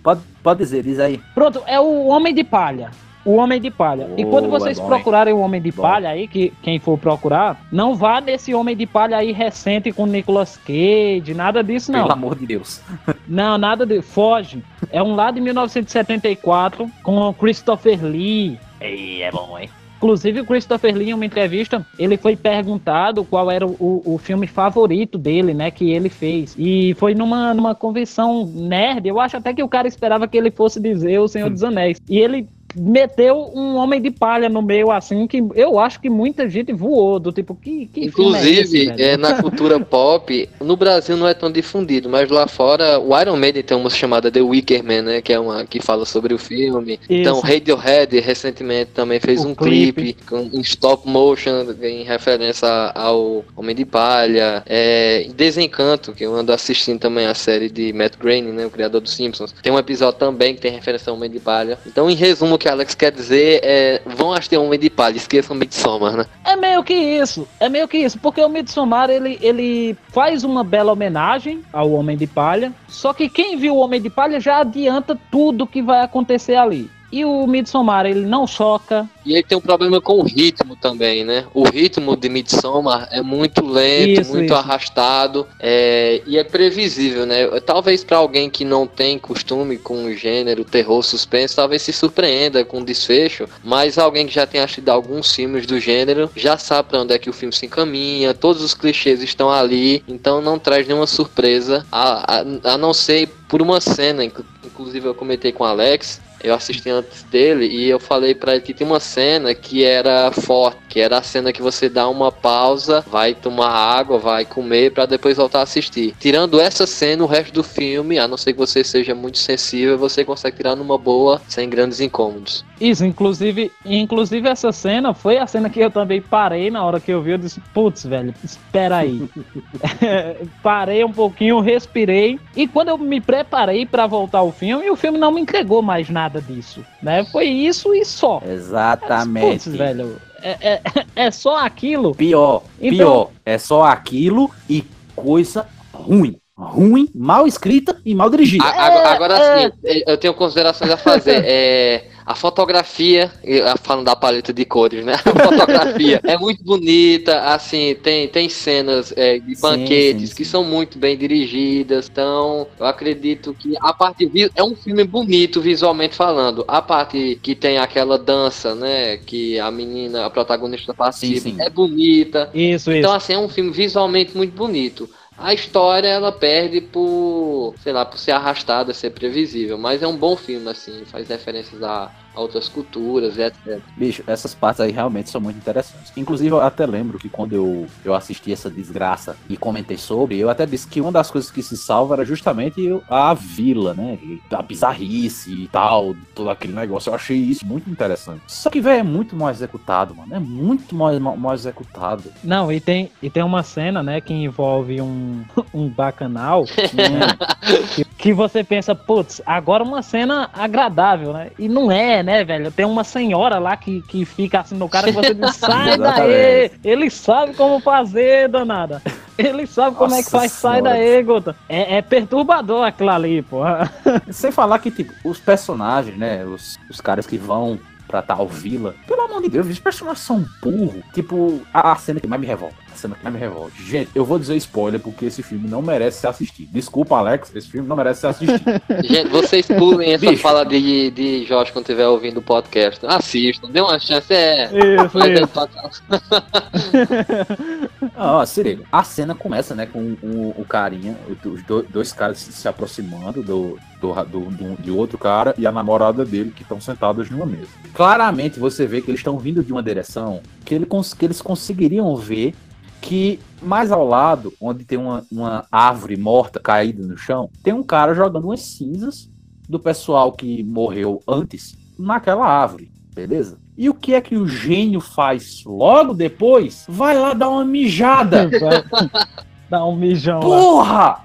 Pode, pode dizer, diz aí. Pronto, é o Homem de Palha. O Homem de Palha. e quando vocês bom, hein? procurarem o Homem de Bom. Palha aí, que quem for procurar, não vá nesse Homem de Palha aí recente com Nicolas Cage, nada disso não. Pelo amor de Deus. Não, nada de. Foge. É um lá de 1974 com o Christopher Lee. Ei, é bom, hein? Inclusive, o Christopher Lee, em uma entrevista, ele foi perguntado qual era o, o filme favorito dele, né, que ele fez. E foi numa, numa convenção nerd, eu acho até que o cara esperava que ele fosse dizer O Senhor dos Anéis. E ele meteu um Homem de Palha no meio, assim, que eu acho que muita gente voou, do tipo, que, que é Inclusive, esse, velho? é, na cultura pop, no Brasil não é tão difundido, mas lá fora o Iron Maiden tem uma chamada The Wicker Man, né? Que é uma que fala sobre o filme. Então, Radiohead recentemente também fez O um clipe. clipe, com, em stop motion em referência ao Homem de Palha. É, Desencanto, que eu ando assistindo também a série de Matt Groening, né? O criador dos Simpsons. Tem um episódio também que tem referência ao Homem de Palha. Então, em resumo, que Alex quer dizer é: vão assistir Homem de Palha, esqueçam Midsommar, né? É meio que isso, é meio que isso, porque o Midsommar ele, ele faz uma bela homenagem ao Homem de Palha, só que quem viu o Homem de Palha já adianta tudo que vai acontecer ali. E o Midsommar ele não choca, E ele tem um problema com o ritmo também, né? O ritmo de Midsommar é muito lento, Isso, muito isso. arrastado é, e é previsível, né? Talvez para alguém que não tem costume com o gênero terror, suspense, talvez se surpreenda com o desfecho, mas alguém que já tem assistido alguns filmes do gênero já sabe para onde é que o filme se encaminha, todos os clichês estão ali, então não traz nenhuma surpresa, a, a, a não ser por uma cena, inclu- inclusive eu comentei com o Alex, eu assisti antes dele e eu falei pra ele que tem uma cena que era forte, que era a cena que você dá uma pausa, vai tomar água, vai comer pra depois voltar a assistir. Tirando essa cena, o resto do filme, a não ser que você seja muito sensível, você consegue tirar numa boa, sem grandes incômodos. Isso, inclusive, inclusive essa cena foi a cena que eu também parei na hora que eu vi, eu disse, putz, velho, espera aí. parei um pouquinho, respirei, e quando eu me preparei pra voltar ao filme, o filme não me entregou mais nada disso, né? Foi isso e só. Exatamente. Putz, velho, é, é, é só aquilo. Pior, Então- pior. É só aquilo e coisa ruim. Ruim, mal escrita e mal dirigida. A- agora, agora sim, eu tenho considerações a fazer. É, a fotografia, ah, falando da paleta de cores, né? A fotografia é muito bonita, assim, tem, tem cenas é, de Sim, banquetes sim, que sim. são muito bem dirigidas. Então, eu acredito que a parte é um filme bonito visualmente falando. A parte que tem aquela dança, né? Que a menina, a protagonista participa, é bonita. Isso, isso. Então, assim, é um filme visualmente muito bonito. A história, ela perde por, sei lá, por ser arrastada, ser previsível. Mas é um bom filme, assim, faz referências a, a outras culturas e etc. Bicho, essas partes aí realmente são muito interessantes. Inclusive, eu até lembro que quando eu, eu assisti essa desgraça e comentei sobre, eu até disse que uma das coisas que se salva era justamente a vila, né? A bizarrice e tal, todo aquele negócio. Eu achei isso muito interessante. Só que, velho, é muito mal executado, mano. É muito mal, mal, mal executado. Não, e tem, e tem uma cena, né, que envolve um, um bacanal, que, que você pensa, putz, agora uma cena agradável, né? E não é, né, velho? Tem uma senhora lá que, que fica assim no cara que você diz, sai daí! Ele sabe como fazer, danada. Ele sabe como é que faz, sai Senhora. daí, Gota. É, é perturbador aquilo ali, pô. Sem falar que, tipo, os personagens, né? Os, os caras que vão pra tal vila. Pelo amor de Deus, os personagens são burros. Tipo, a, a cena que mais me revolta. A cena que mais me revolta. Gente, eu vou dizer spoiler porque esse filme não merece ser assistido. Desculpa, Alex, esse filme não merece ser assistido. Gente, vocês pulem essa Bicho. fala de, de Jorge quando estiver ouvindo o podcast. Assistam, dê uma chance. É. Isso, isso. Ah, ó. A cena começa, né, com o, o carinha, os do- dois caras se, aproximando do, do, do, do- de outro cara e a namorada dele que estão sentados numa mesa. Claramente você vê que eles estão vindo de uma direção que, ele, que eles conseguiriam ver que mais ao lado, onde tem uma, uma árvore morta caída no chão, tem um cara jogando umas cinzas do pessoal que morreu antes naquela árvore, beleza? E o que é que o gênio faz logo depois? Vai lá dar uma mijada. Dá um mijão lá. Porra!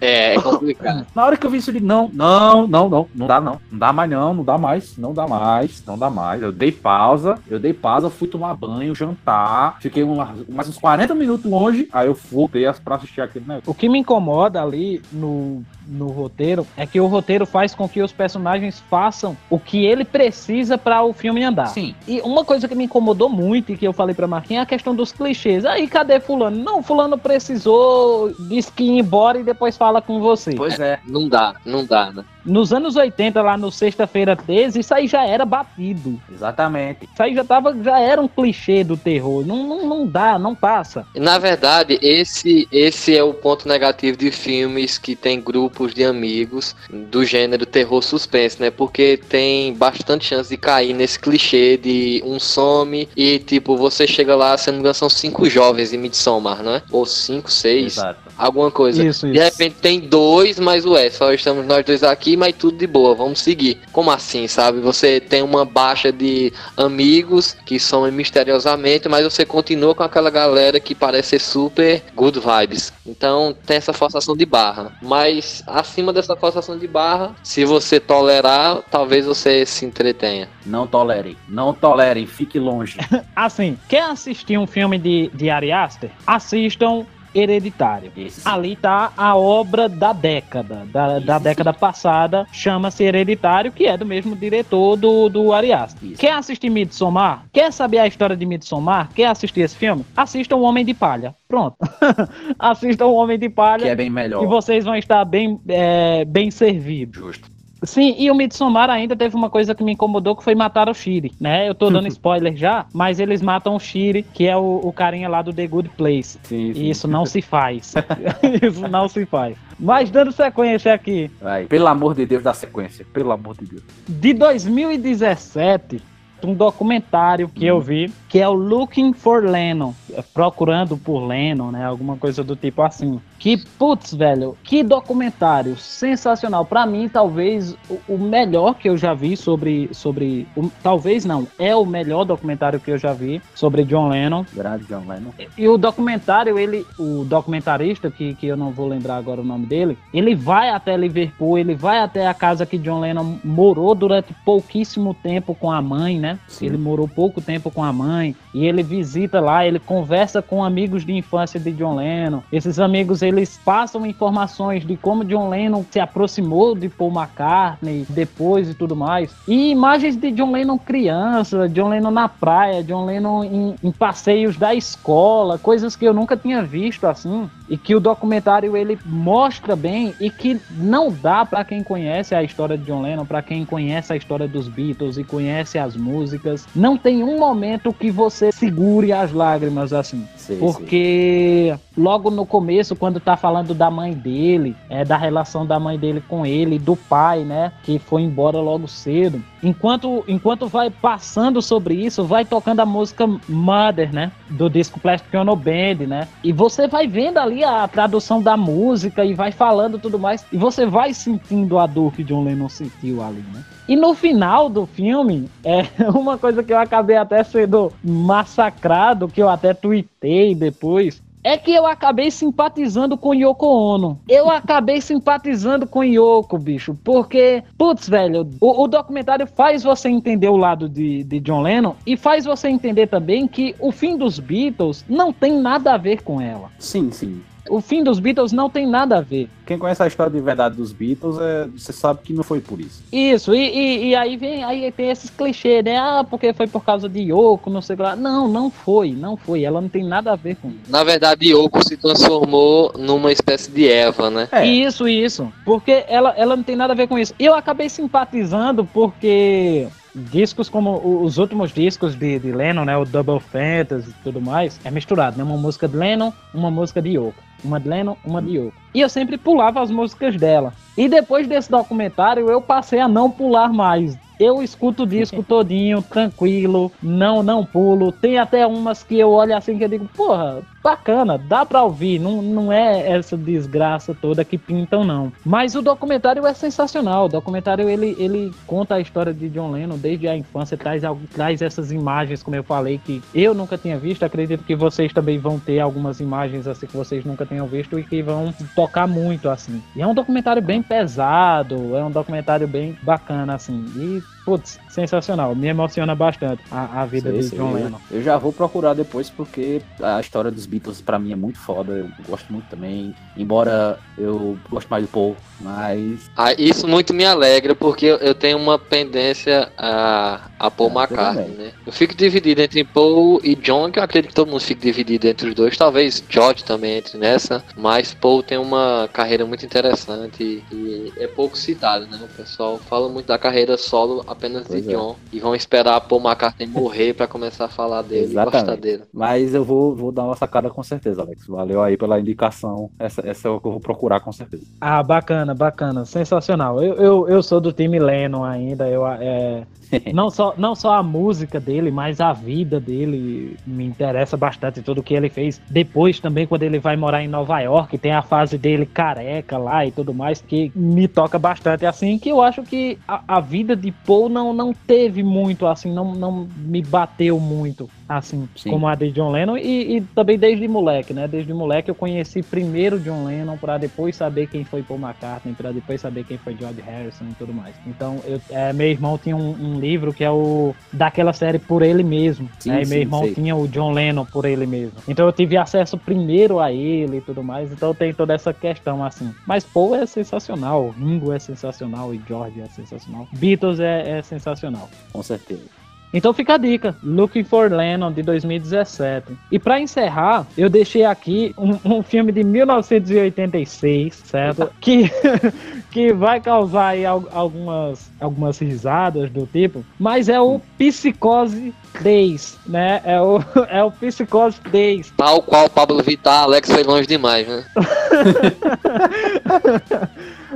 É, é complicado. Na hora que eu vi isso, eu digo, não, não, não, não, não dá não. Não dá mais não, não dá mais, não dá mais, não dá mais. Eu dei pausa, eu dei pausa, fui tomar banho, jantar, fiquei uma- mais uns 40 minutos longe, aí eu voltei pra assistir aquele negócio. O que me incomoda ali no, no roteiro é que o roteiro faz com que os personagens façam o que ele precisa para o filme andar. Sim. E uma coisa que me incomodou muito e que eu falei pra Marquinhos é a questão dos clichês. Aí, cadê fulano? Não, fulano precisou, disse que ia embora e depois fala com você. Pois é. Não dá, não dá, né? Nos anos 80, lá no Sexta-feira 13, isso aí já era batido. Exatamente. Isso aí já, tava, já era um clichê do terror. Não, não, não dá, não passa. Na verdade, esse, esse é o ponto negativo de filmes que tem grupos de amigos do gênero terror suspense, né? Porque tem bastante chance de cair nesse clichê de um some e, tipo, você chega lá, se não me engano, são cinco jovens em Midsommar, não é? Ou cinco, seis, Exato. alguma coisa. Isso, De isso. repente tem dois, mas ué, só estamos nós dois aqui, mas tudo de boa, vamos seguir. Como assim, sabe? Você tem uma baixa de amigos que somem misteriosamente, mas você continua com aquela galera que parece ser super good vibes. Então tem essa forçação de barra. Mas acima dessa forçação de barra, se você tolerar, talvez você se entretenha. Não tolerem. Não tolerem. Fique longe. Assim, quer assistir um filme de, de Ari Aster? Assistam Hereditário. Sim. Ali tá a obra da década, da, da década passada, chama-se Hereditário, que é do mesmo diretor do, do Ari Aster. Isso. Quer assistir Midsommar? Quer saber a história de Midsommar? Quer assistir esse filme? Assistam O Homem de Palha. Pronto. Assistam O Homem de Palha Que é bem melhor. e vocês vão estar bem, é, bem servidos. Justo. Sim, e o Midsommar ainda teve uma coisa que me incomodou, que foi matar o Shiri, né? Eu tô dando spoiler já, mas eles matam o Shiri, que é o, o carinha lá do The Good Place. Sim, sim. E isso não se faz. isso não se faz. Mas dando sequência aqui, Vai. Pelo amor de Deus, dá sequência. Pelo amor de Deus. de 2017, um documentário que eu vi, que é o Looking for Lennon, procurando por Lennon, né? Alguma coisa do tipo assim. Que, putz, velho, que documentário sensacional. Pra mim, talvez o, o melhor que eu já vi sobre. sobre o- talvez não, é o melhor documentário que eu já vi sobre John Lennon. Grande John Lennon. E o documentário, ele, o documentarista, que, que eu não vou lembrar agora o nome dele, ele vai até Liverpool, ele vai até a casa que John Lennon morou durante pouquíssimo tempo com a mãe, né? Sim. Ele morou pouco tempo com a mãe e ele visita lá, ele conversa com amigos de infância de John Lennon. Esses amigos, eles passam informações de como John Lennon se aproximou de Paul McCartney depois e tudo mais. E imagens de John Lennon criança, John Lennon na praia, John Lennon em, em passeios da escola, coisas que eu nunca tinha visto assim. E que o documentário ele mostra bem e que não dá pra quem conhece a história de John Lennon, pra quem conhece a história dos Beatles e conhece as músicas, não tem um momento que você segure as lágrimas assim. Sei. Porque logo no começo, quando tá falando da mãe dele, é, da relação da mãe dele com ele, do pai, né? Que foi embora logo cedo. Enquanto, enquanto vai passando sobre isso, vai tocando a música Mother, né? Do disco Plastic Ono Band, né? E você vai vendo ali a tradução da música e vai falando tudo mais. E você vai sentindo a dor que John Lennon sentiu ali, né? E no final do filme, é uma coisa que eu acabei até sendo massacrado, que eu até tuitei depois, é que eu acabei simpatizando com Yoko Ono. Eu acabei simpatizando com Yoko, bicho, porque, putz, velho, o, o documentário faz você entender o lado de, de John Lennon e faz você entender também que o fim dos Beatles não tem nada a ver com ela. Sim, sim. O fim dos Beatles não tem nada a ver. Quem conhece a história de verdade dos Beatles, é, você sabe que não foi por isso. Isso, e, e, e aí vem, aí tem esses clichês, né? Ah, porque foi por causa de Yoko, não sei o que lá. Não, não foi, não foi. Ela não tem nada a ver com isso. Na verdade, Yoko se transformou numa espécie de Eva, né? É. Isso, isso. Porque ela, ela não tem nada a ver com isso. Eu acabei simpatizando porque discos como os últimos discos de, de Lennon, né? O Double Fantasy e tudo mais, é misturado, né? Uma música de Lennon, uma música de Yoko. Uma de Lennon, uma de Yoko. E eu sempre pulava as músicas dela. E depois desse documentário, eu passei a não pular mais. Eu escuto o disco todinho, tranquilo, não não pulo. Tem até umas que eu olho assim que eu digo, porra, bacana, dá pra ouvir, não, não é essa desgraça toda que pintam, não. Mas o documentário é sensacional. O documentário ele, ele conta a história de John Lennon desde a infância, traz, traz essas imagens, como eu falei, que eu nunca tinha visto. Acredito que vocês também vão ter algumas imagens assim que vocês nunca tenham visto e que vão tocar muito assim. E é um documentário bem pesado, é um documentário bem bacana assim. E, putz, sensacional. Me emociona bastante a, a vida Sei, de sei. John Eu- Lennon. Eu já vou procurar depois, porque a história dos Beatles pra mim é muito foda, eu gosto muito também. Embora eu goste mais do Paul, mas. Ah, isso muito me alegra, porque eu tenho uma pendência a, a Paul é, McCartney, né? Eu fico dividido entre Paul e John, que eu acredito que todo mundo fica dividido entre os dois. Talvez George também entre nessa, mas Paul tem uma carreira muito interessante e é pouco citado, né? O pessoal fala muito da carreira solo apenas pois de é. John e vão esperar Paul McCartney morrer para começar a falar dele Exatamente. e gostar dele. Mas eu vou, vou dar uma sacada com certeza, Alex. Valeu aí pela indicação. Essa, essa é o que eu vou procurar com certeza. Ah, bacana, bacana. Sensacional. Eu, eu, eu sou do time Lennon ainda. Eu, é, não, só, não só a música dele, mas a vida dele me interessa bastante. Tudo que ele fez depois também, quando ele vai morar em Nova York, tem a fase dele careca lá e tudo mais, que me toca bastante. Assim, que eu acho que a, a vida de Paul não, não teve muito, assim, não, não me bateu muito, assim, Sim. como a de John Lennon. E, e, também desde moleque, né? Desde moleque eu conheci primeiro John Lennon, para depois saber quem foi Paul McCartney, para depois saber quem foi George Harrison e tudo mais. Então, eu, é, meu irmão tinha um, um livro que é o daquela série por ele mesmo. Sim, né? E meu irmão sei. tinha o John Lennon por ele mesmo. Então eu tive acesso primeiro a ele e tudo mais. Então tem toda essa questão assim. Mas Paul é sensacional, Ringo é sensacional e George é sensacional. Beatles é, é sensacional. Com certeza. Então fica a dica, Looking for Lennon de 2017. E para encerrar, eu deixei aqui um, um, filme de 1986, certo? que, que vai causar aí algumas, algumas risadas do tipo, mas é o Psicose 10, né? É o, é o Psicose 10. Tal qual Pablo Vittar, Alex foi longe demais, né?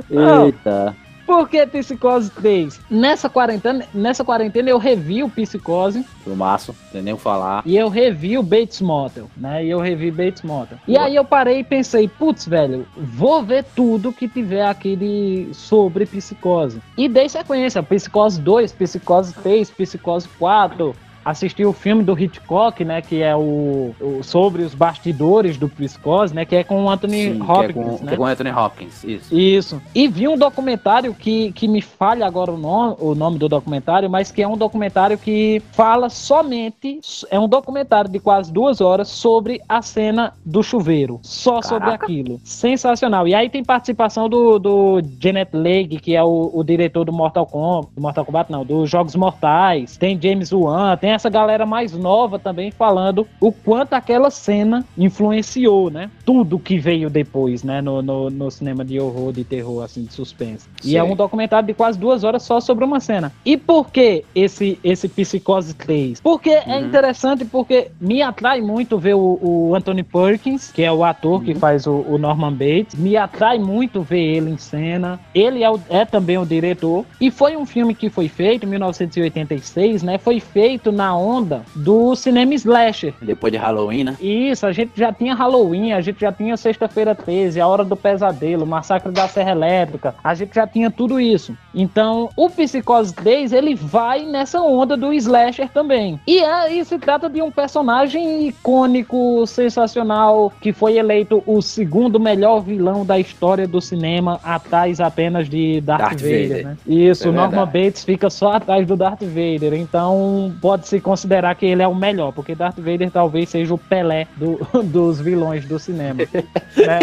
Eita. Por que Psicose 3? Nessa quarentena, nessa quarentena eu revi o Psicose. Filmaço, tem nem o falar. E eu revi o Bates Motel, né? E eu revi Bates Motel. E aí eu parei e pensei, putz, velho, vou ver tudo que tiver aqui de, sobre Psicose. E dei sequência, Psicose 2, Psicose 3, Psicose 4, assisti o filme do Hitchcock, né, que é o, o sobre os bastidores do Psicose, né, que é com o Anthony Sim, Hopkins, que é com, né? Que é com Anthony Hopkins, isso. Isso. E vi um documentário que, que me falha agora o nome, o nome do documentário, mas que é um documentário que fala somente, é um documentário de quase duas horas sobre a cena do chuveiro, só Caraca. sobre aquilo. Sensacional. E aí tem participação do, do Janet Leigh, que é o, o diretor do Mortal Kombat, do Mortal Kombat não, dos Jogos Mortais, tem James Wan, tem essa galera mais nova também falando o quanto aquela cena influenciou, né? Tudo que veio depois, né? No, no, no cinema de horror, de terror, assim, de suspense. Sim. E é um documentário de quase duas horas só sobre uma cena. E por que esse, esse Psicose 3? Porque é uhum. é interessante, porque me atrai muito ver o, o Anthony Perkins, que é o ator uhum. que faz o, o, Norman Bates. Me atrai muito ver ele em cena. Ele é, o, é também o diretor. E foi um filme que foi feito em 1986, né? Foi feito na onda do cinema slasher. Depois de Halloween, né? Isso, a gente já tinha Halloween, a gente já tinha Sexta-feira 13, A Hora do Pesadelo, Massacre da Serra Elétrica, a gente já tinha tudo isso. Então, o Psicose 3, ele vai nessa onda do slasher também. E aí se trata de um personagem icônico, sensacional, que foi eleito o segundo melhor vilão da história do cinema, atrás apenas de Darth, Darth Vader, Vader. Né? Isso, é Norman Bates fica só atrás do Darth Vader. Então, pode se considerar que ele é o melhor, porque Darth Vader talvez seja o Pelé do, dos vilões do cinema. né?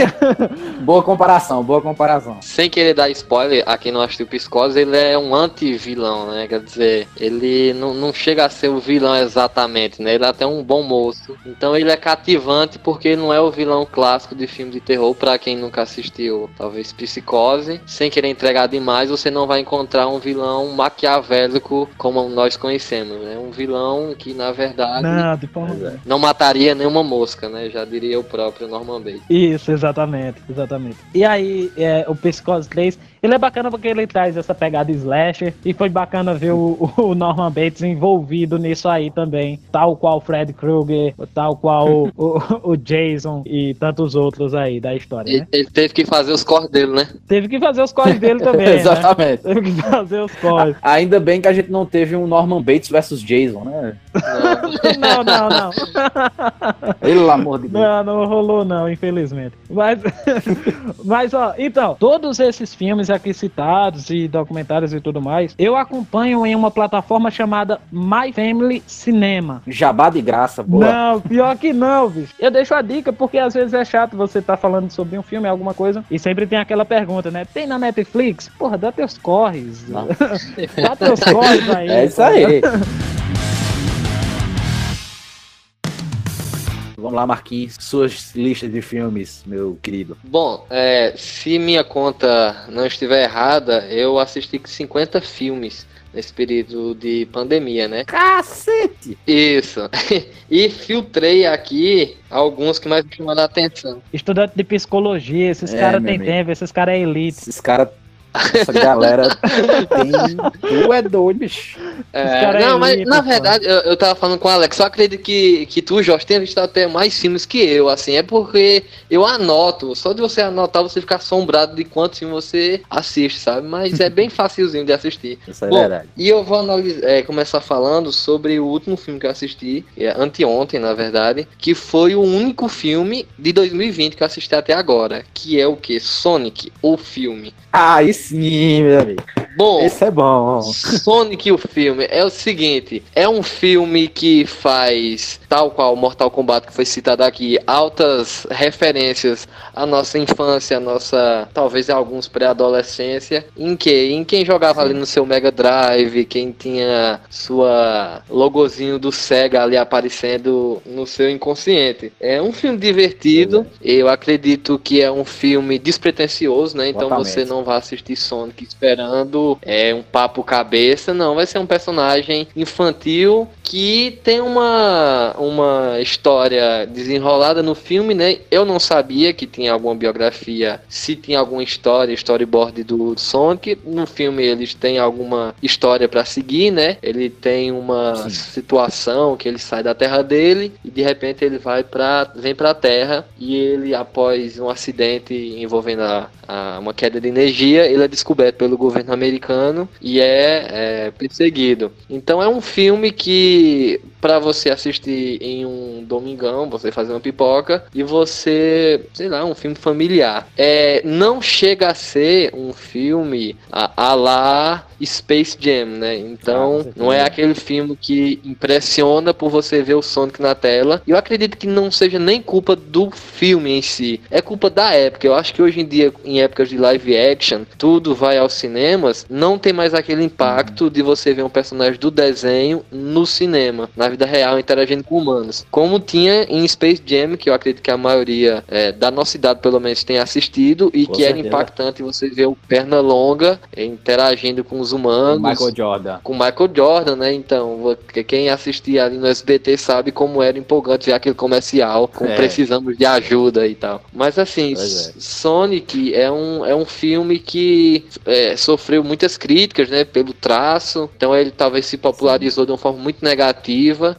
Boa comparação, boa comparação. Sem querer dar spoiler, aqui no assistiu Piscosa, ele é um anti-vilão, né? Quer dizer, ele não, não chega a ser o vilão exatamente, né? Ele é até um bom moço. Então ele é cativante porque não é o vilão clássico de filme de terror, para quem nunca assistiu, talvez Psicose. Sem querer entregar demais, você não vai encontrar um vilão maquiavélico como nós conhecemos, né? Um vilão vilão que, na verdade, não, de forma... É, não mataria nenhuma mosca, né? Já diria o próprio Norman Bates. Isso, exatamente, exatamente. E aí, é, o Psicose 3 ele é bacana porque ele traz essa pegada slasher e foi bacana ver o, o Norman Bates envolvido nisso aí também, tal qual Fred Krueger, tal qual o, o, o, Jason e tantos outros aí da história. Ele, né? ele teve que fazer os cores dele, né? Teve que fazer os cores dele também. Né? Exatamente. Né? Teve que fazer os cores. Ainda bem que a gente não teve um Norman Bates versus Jason, né? Não, não, não. Pelo amor de Deus. Não, não rolou não, infelizmente. Mas, mas ó, então, todos esses filmes aqui citados e documentários e tudo mais, eu acompanho em uma plataforma chamada My Family Cinema. Jabá de graça, boa. Não, pior que não, bicho. Eu deixo a dica porque às vezes é chato você estar tá falando sobre um filme, alguma coisa, e sempre tem aquela pergunta, né? Tem na Netflix? Porra, dá teus corres. dá teus corres aí. É isso aí. Vamos lá, Marquinhos, suas listas de filmes, meu querido. Bom, é, se minha conta não estiver errada, eu assisti 50 filmes nesse período de pandemia, né? Cacete! Isso. e filtrei aqui alguns que mais me chamaram a atenção. Estudante de psicologia, esses é, caras têm tempo, esses caras é elite. Esses caras essa galera tem. Tu é doido, bicho. É, não, mas na verdade, eu, eu tava falando com o Alex, só acredito que, que tu, Jorge, tem visto até mais filmes que eu, assim, é porque eu anoto, só de você anotar, você fica assombrado de quantos filmes você assiste, sabe? Mas é bem facilzinho de assistir. Isso é Bom, verdade. E eu vou analisar, é, começar falando sobre o último filme que eu assisti, é, anteontem, na verdade, que foi o único filme de 2020 que eu assisti até agora, que é o que? Sonic, o filme. Ah, isso sim, meu amigo. Bom, esse é bom. Sonic o filme é o seguinte, é um filme que faz tal qual Mortal Kombat que foi citado aqui, altas referências à nossa infância, à nossa talvez alguns pré-adolescência, em que em quem jogava ali no seu Mega Drive, quem tinha sua logozinho do Sega ali aparecendo no seu inconsciente. É um filme divertido, é. eu acredito que é um filme despretensioso, né? Então você não vai assistir Sonic esperando é um papo cabeça, não, vai ser um personagem infantil que tem uma, uma história desenrolada no filme, né? Eu não sabia que tinha alguma biografia, se tinha alguma história, storyboard do Sonic. No filme eles têm alguma história para seguir, né? Ele tem uma Sim. situação que ele sai da terra dele e de repente ele vai para vem para a terra e ele após um acidente envolvendo a, a, uma queda de energia, ele é descoberto pelo governo americano e é, é perseguido. Então é um filme que para você assistir em um domingão, você fazer uma pipoca e você, sei lá, um filme familiar. É, não chega a ser um filme a, a lá Space Jam, né? Então, ah, não é aquele filme que impressiona por você ver o Sonic na tela. Eu acredito que não seja nem culpa do filme em si, é culpa da época. Eu acho que hoje em dia, em épocas de live action, tudo vai aos cinemas, não tem mais aquele impacto de você ver um personagem do desenho no cinema. Na vida real interagindo com humanos. Como tinha em Space Jam, que eu acredito que a maioria é, da nossa idade, pelo menos, tem assistido, e com que certeza. era impactante você ver o perna longa interagindo com os humanos. Michael Jordan. Com Michael Jordan, né? Então, quem assistia ali no SBT sabe como era empolgante ver aquele comercial com é. precisamos de ajuda e tal. Mas assim, é. Sonic é um, é um filme que é, sofreu muitas críticas, né? Pelo traço. Então ele talvez se popularizou Sim. de uma forma muito negativa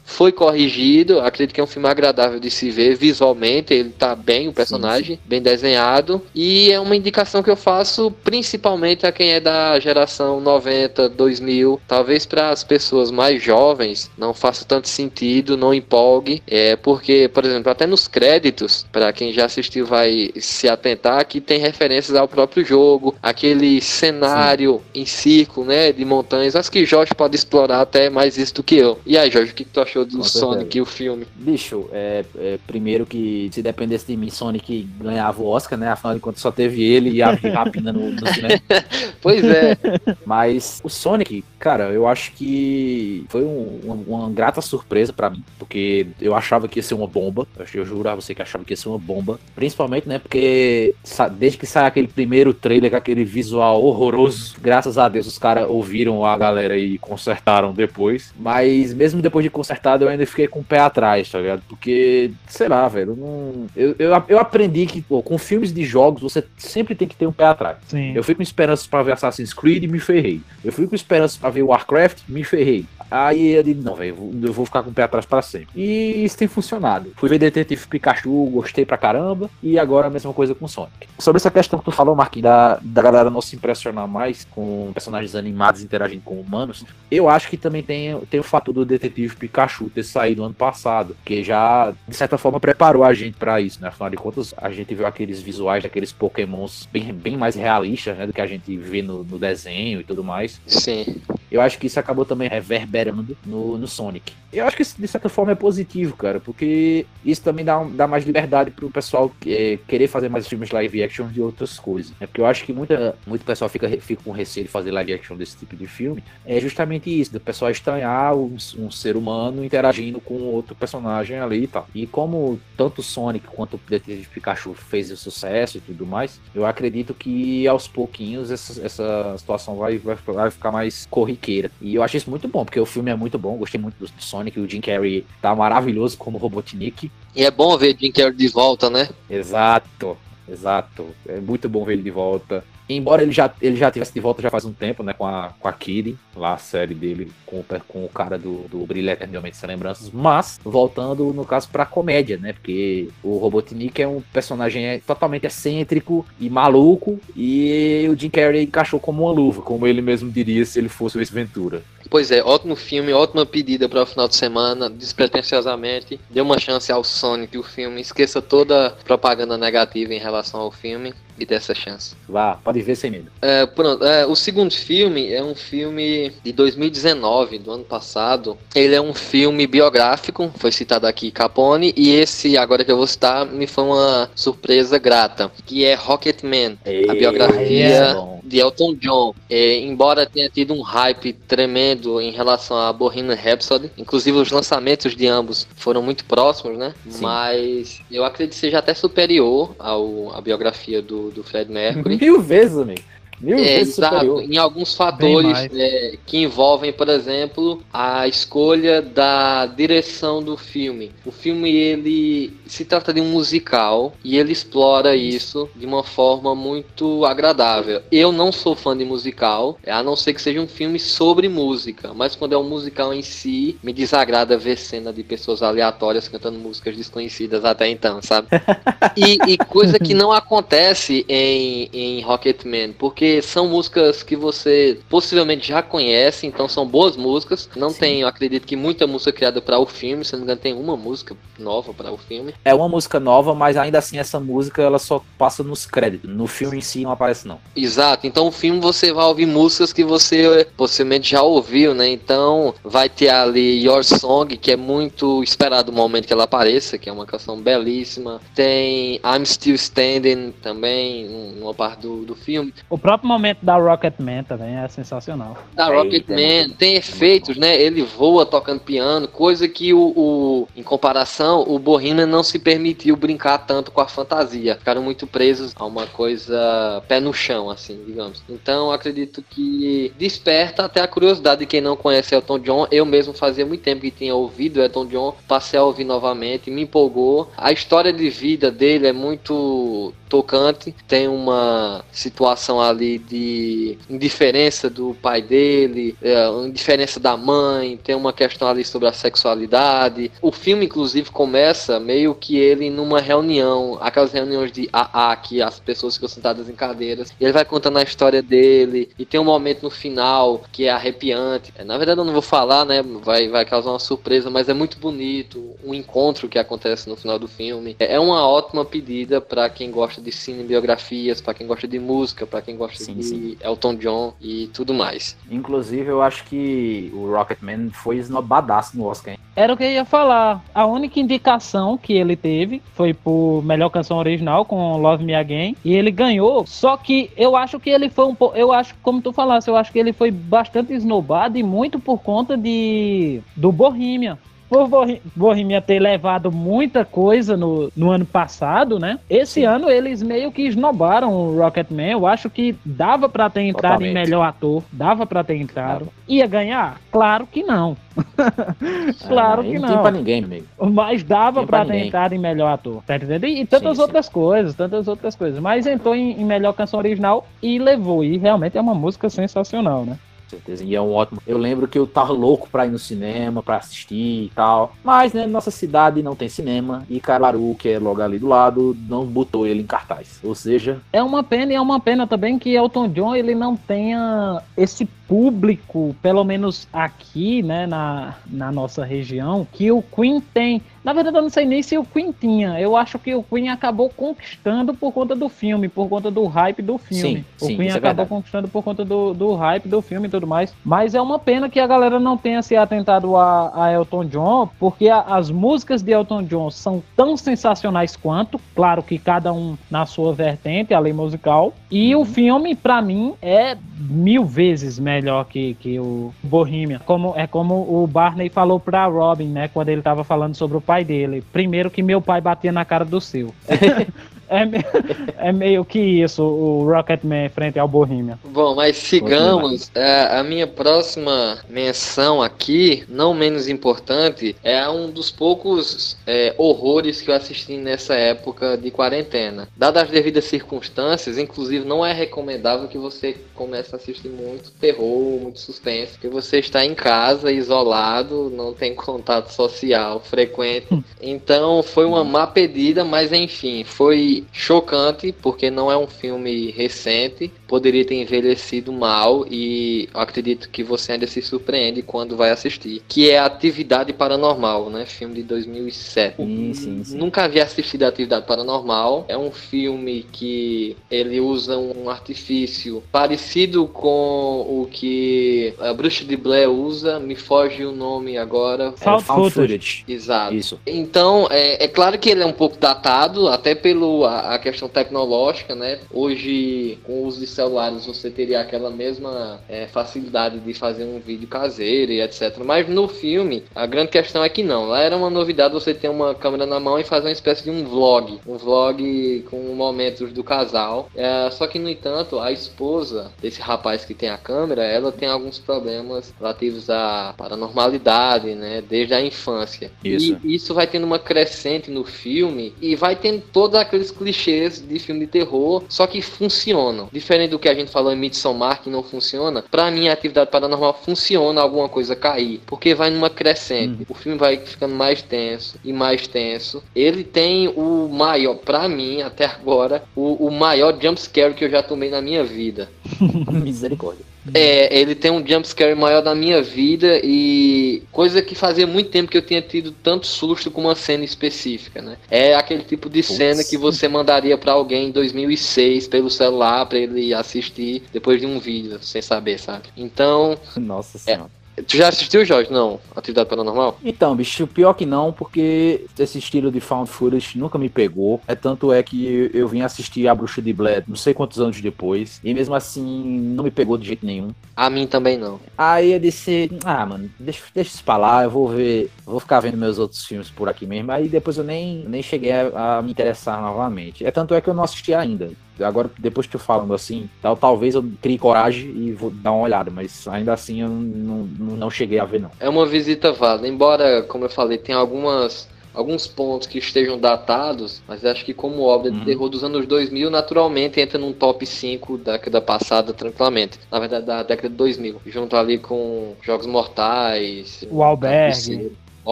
foi corrigido. Acredito que é um filme agradável de se ver visualmente. Ele tá bem, o personagem, sim, sim. bem desenhado. E é uma indicação que eu faço principalmente a quem é da geração 90, 2000. Talvez para as pessoas mais jovens não faça tanto sentido, não empolgue. É porque, por exemplo, até nos créditos, para quem já assistiu vai se atentar que tem referências ao próprio jogo, aquele cenário sim. em círculo, né, de montanhas. Acho que Jorge pode explorar até mais isso do que eu. E aí, Jorge, o que tu achou do Sonic, o filme? Bicho, é, é, primeiro que se dependesse de mim, Sonic ganhava o Oscar, né? Afinal de contas só teve ele e a Rapina no, no cinema. pois é. Mas o Sonic, cara, eu acho que foi um, uma, uma, grata surpresa para mim, porque eu achava que ia ser uma bomba. Eu, eu juro a você que achava que ia ser uma bomba. Principalmente, né? Porque desde que sai aquele primeiro trailer com aquele visual horroroso, graças a Deus os caras ouviram a galera e consertaram depois. Mas mesmo depois de consertado, eu ainda fiquei com o pé atrás, tá ligado? Porque, sei lá, velho, não... eu, eu, eu aprendi que, pô, com filmes de jogos, você sempre tem que ter um pé atrás. Sim. Eu fui com esperanças pra ver Assassin's Creed e me ferrei. Eu fui com esperanças pra ver Warcraft, me ferrei. Aí eu disse, não, velho, eu vou ficar com o pé atrás pra sempre. E isso tem funcionado. Fui ver Detetive Pikachu, gostei pra caramba, e agora a mesma coisa com Sonic. Sobre essa questão que tu falou, Marquinhos, da, da galera não se impressionar mais com personagens animados interagindo com humanos, eu acho que também tem, tem o fato do Detetive Pikachu ter saído ano passado, que já, de certa forma, preparou a gente para isso, né? Afinal de contas, a gente viu aqueles visuais daqueles pokémons bem, bem mais realistas, né? Do que a gente vê no, no desenho e tudo mais. Sim. Eu acho que isso acabou também reverberando no, no Sonic. Eu acho que isso, de certa forma, é positivo, cara, porque isso também dá, dá mais liberdade pro pessoal é, querer fazer mais filmes live action de outras coisas. É porque eu acho que muita, muito pessoal fica, fica com receio de fazer live action desse tipo de filme. É justamente isso, do pessoal estranhar um, um ser humano interagindo com outro personagem ali e tal. E como tanto Sonic quanto o Detetive Pikachu fez o sucesso e tudo mais, eu acredito que aos pouquinhos essa, essa situação vai, vai, vai ficar mais corriqueira. E eu acho isso muito bom, porque o filme é muito bom, gostei muito do Sonic Sonic, o Jim Carrey tá maravilhoso como Robotnik. E é bom ver Jim Carrey de volta, né? Exato, exato. É muito bom ver ele de volta. Embora ele já, ele já tivesse de volta já faz um tempo, né? Com a, com a Kiri, lá a série dele com, com o cara do, do Brilho Eternamente Sem Lembranças. Mas, voltando no caso pra comédia, né? Porque o Robotnik é um personagem totalmente excêntrico e maluco. E o Jim Carrey encaixou como uma luva, como ele mesmo diria se ele fosse o Ace Ventura. Pois é, ótimo filme, ótima pedida para o final de semana, despretensiosamente. Dê uma chance ao Sonic, o filme. Esqueça toda propaganda negativa em relação ao filme e dê essa chance. Vá, pode ver sem medo. É, pronto, é, o segundo filme é um filme de 2019, do ano passado. Ele é um filme biográfico, foi citado aqui Capone, e esse agora que eu vou citar me foi uma surpresa grata, que é Rocketman, a biografia é de Elton John. É, embora tenha tido um hype tremendo em relação a Bohemian Rhapsody, inclusive os lançamentos de ambos foram muito próximos, né? Sim. Mas eu acredito que seja até superior ao, à biografia do, do Fred Mercury. Mil vezes, amigo. Mil é, exato, em alguns fatores é, que envolvem, por exemplo, a escolha da direção do filme. O filme ele se trata de um musical e ele explora isso de uma forma muito agradável. Eu não sou fã de musical, a não ser que seja um filme sobre música, mas quando é um musical em si, me desagrada ver cena de pessoas aleatórias cantando músicas desconhecidas até então, sabe? e, e coisa que não acontece em, em Rocketman, porque porque são músicas que você possivelmente já conhece, então são boas músicas. Não Sim. tem, eu acredito que muita música criada para o filme, se não me engano, tem uma música nova para o filme. É uma música nova, mas ainda assim essa música ela só passa nos créditos. No filme em si não aparece não. Exato. Então o filme você vai ouvir músicas que você possivelmente já ouviu, né? Então vai ter ali Your Song, que é muito esperado o momento que ela apareça, que é uma canção belíssima. Tem I'm Still Standing também, uma parte do, do filme. O próprio próprio momento da Rocketman também é sensacional. Da Rocketman tem efeitos, né? Ele voa tocando piano, coisa que o, o, em comparação, o Bohemian não se permitiu brincar tanto com a fantasia. Ficaram muito presos a uma coisa pé no chão, assim, digamos. Então, acredito que desperta até a curiosidade de quem não conhece Elton John. Eu mesmo fazia muito tempo que tinha ouvido Elton John, passei a ouvir novamente, me empolgou. A história de vida dele é muito tocante. Tem uma situação ali de indiferença do pai dele, é, indiferença da mãe, tem uma questão ali sobre a sexualidade. O filme, inclusive, começa meio que ele numa reunião, aquelas reuniões de AA, que as pessoas ficam sentadas em cadeiras. ele vai contando a história dele, e tem um momento no final que é arrepiante. É, na verdade, eu não vou falar, né? Vai, vai causar uma surpresa, mas é muito bonito. Um encontro que acontece no final do filme. É, é uma ótima pedida para quem gosta de cinebiografias, para quem gosta de música, para quem gosta sim, de sim. Elton John e tudo mais. Inclusive, eu acho que o Rocketman foi esnobadaço no Oscar. Hein? Era o que eu ia falar. A única indicação que ele teve foi por melhor canção original com Love Me Again e ele ganhou. Só que eu acho que ele foi um pouco, eu acho, como tu falaste, eu acho que ele foi bastante esnobado e muito por conta de do Bohemian por Bohemia ter levado muita coisa no, no ano passado, né? Esse Sim. ano eles meio que esnobaram o Rocketman. Eu acho que dava para ter entrado Totalmente. em melhor ator, dava para ter entrado. Dava. Ia ganhar? Claro que não. claro ah, que não. Não pra ninguém, amigo. Mas dava para ter entrado em melhor ator, tá entendendo? E, tantas sim, outras sim. coisas, tantas outras coisas. Mas entrou em, em melhor canção original e levou. E realmente é uma música sensacional, né? Certeza. E é um ótimo. Eu lembro que eu tava louco pra ir no cinema, pra assistir e tal. Mas, né, nossa cidade não tem cinema. E Caruaru, que é logo ali do lado, não botou ele em cartaz. Ou seja. É uma pena e é uma pena também que Elton John ele não tenha esse público, pelo menos aqui, né, na, na nossa região, que o Queen tem. Na verdade, eu não sei nem se o Queen tinha. Eu acho que o Queen acabou conquistando por conta do filme, por conta do hype do filme. Sim, o sim, Queen é acabou é conquistando por conta do, do hype do filme e tudo mais. Mas é uma pena que a galera não tenha se atentado a, a Elton John, porque a, as músicas de Elton John são tão sensacionais quanto. Claro que cada um na sua vertente, a lei musical. E uhum. o filme, para mim, é mil vezes melhor que, que o Bohemian. Como, é como o Barney falou pra Robin, né? Quando ele tava falando sobre o pai dele. Primeiro que meu pai batia na cara do seu. É, é meio que isso, o Rocketman frente ao Bohemian. Bom, mas sigamos. É, a minha próxima menção aqui, não menos importante, é um dos poucos é, horrores que eu assisti nessa época de quarentena. Dadas as devidas circunstâncias, inclusive não é recomendável que você comece a assistir muito terror, muito suspense, porque você está em casa, isolado, não tem contato social frequente. Então foi uma má pedida, mas enfim, foi chocante, porque não é um filme recente, poderia ter envelhecido mal e acredito que você ainda se surpreende quando vai assistir. Que é Atividade Paranormal, né? Filme de 2007. Sim, sim, sim. Nunca havia assistido Atividade Paranormal. É um filme que ele usa um artifício parecido com o que a Bruxa de Blair usa. Me foge o nome agora. Found, Found footage. Exato. Isso. Então, é, é claro que ele é um pouco datado, até pelo a, a questão tecnológica, né? Hoje, com os de celulares, você teria aquela mesma é, facilidade de fazer um vídeo caseiro e etc. Mas no filme, a grande questão é que não. Lá era uma novidade você ter uma câmera na mão e fazer uma espécie de um vlog. Um vlog com momentos do casal. É, só que, no entanto, a esposa desse rapaz que tem a câmera, ela tem alguns problemas relativos à paranormalidade, né? Desde a infância. Isso. E isso vai tendo uma crescente no filme e vai tendo todos aqueles clichês de filme de terror, só que funcionam. Diferente do que a gente falou em Midsommar, que não funciona, pra mim a atividade paranormal funciona alguma coisa cair, porque vai numa crescente. Hum. O filme vai ficando mais tenso e mais tenso. Ele tem o maior, pra mim, até agora, o, o maior jumpscare que eu já tomei na minha vida. Misericórdia. É, ele tem um jumpscare maior da minha vida e coisa que fazia muito tempo que eu tinha tido tanto susto com uma cena específica, né? É aquele tipo de cena que você mandaria para alguém em 2006 pelo celular para ele assistir depois de um vídeo, sem saber, sabe? Então, nossa senhora. É, Tu já assistiu, Jorge? Não? Atividade Paranormal? Então, bicho, pior que não, porque esse estilo de found footage nunca me pegou. É tanto é que eu vim assistir A Bruxa de Blair não sei quantos anos depois, e mesmo assim não me pegou de jeito nenhum. A mim também não. Aí eu disse, ah, mano, deixa, deixa isso pra lá, eu vou ver, vou ficar vendo meus outros filmes por aqui mesmo. Aí depois eu nem, nem cheguei a, a me interessar novamente. É tanto é que eu não assisti ainda. Agora, depois que eu falando assim, tal, talvez eu crie coragem e vou dar uma olhada, mas ainda assim eu não, não, cheguei a ver, não. É uma visita válida, embora, como eu falei, tem algumas alguns pontos que estejam datados, mas acho que como obra de uhum. terror dos anos 2000, naturalmente entra num top 5 da década passada tranquilamente. Na verdade, da década de 2000, junto ali com Jogos Mortais, o Albergue. O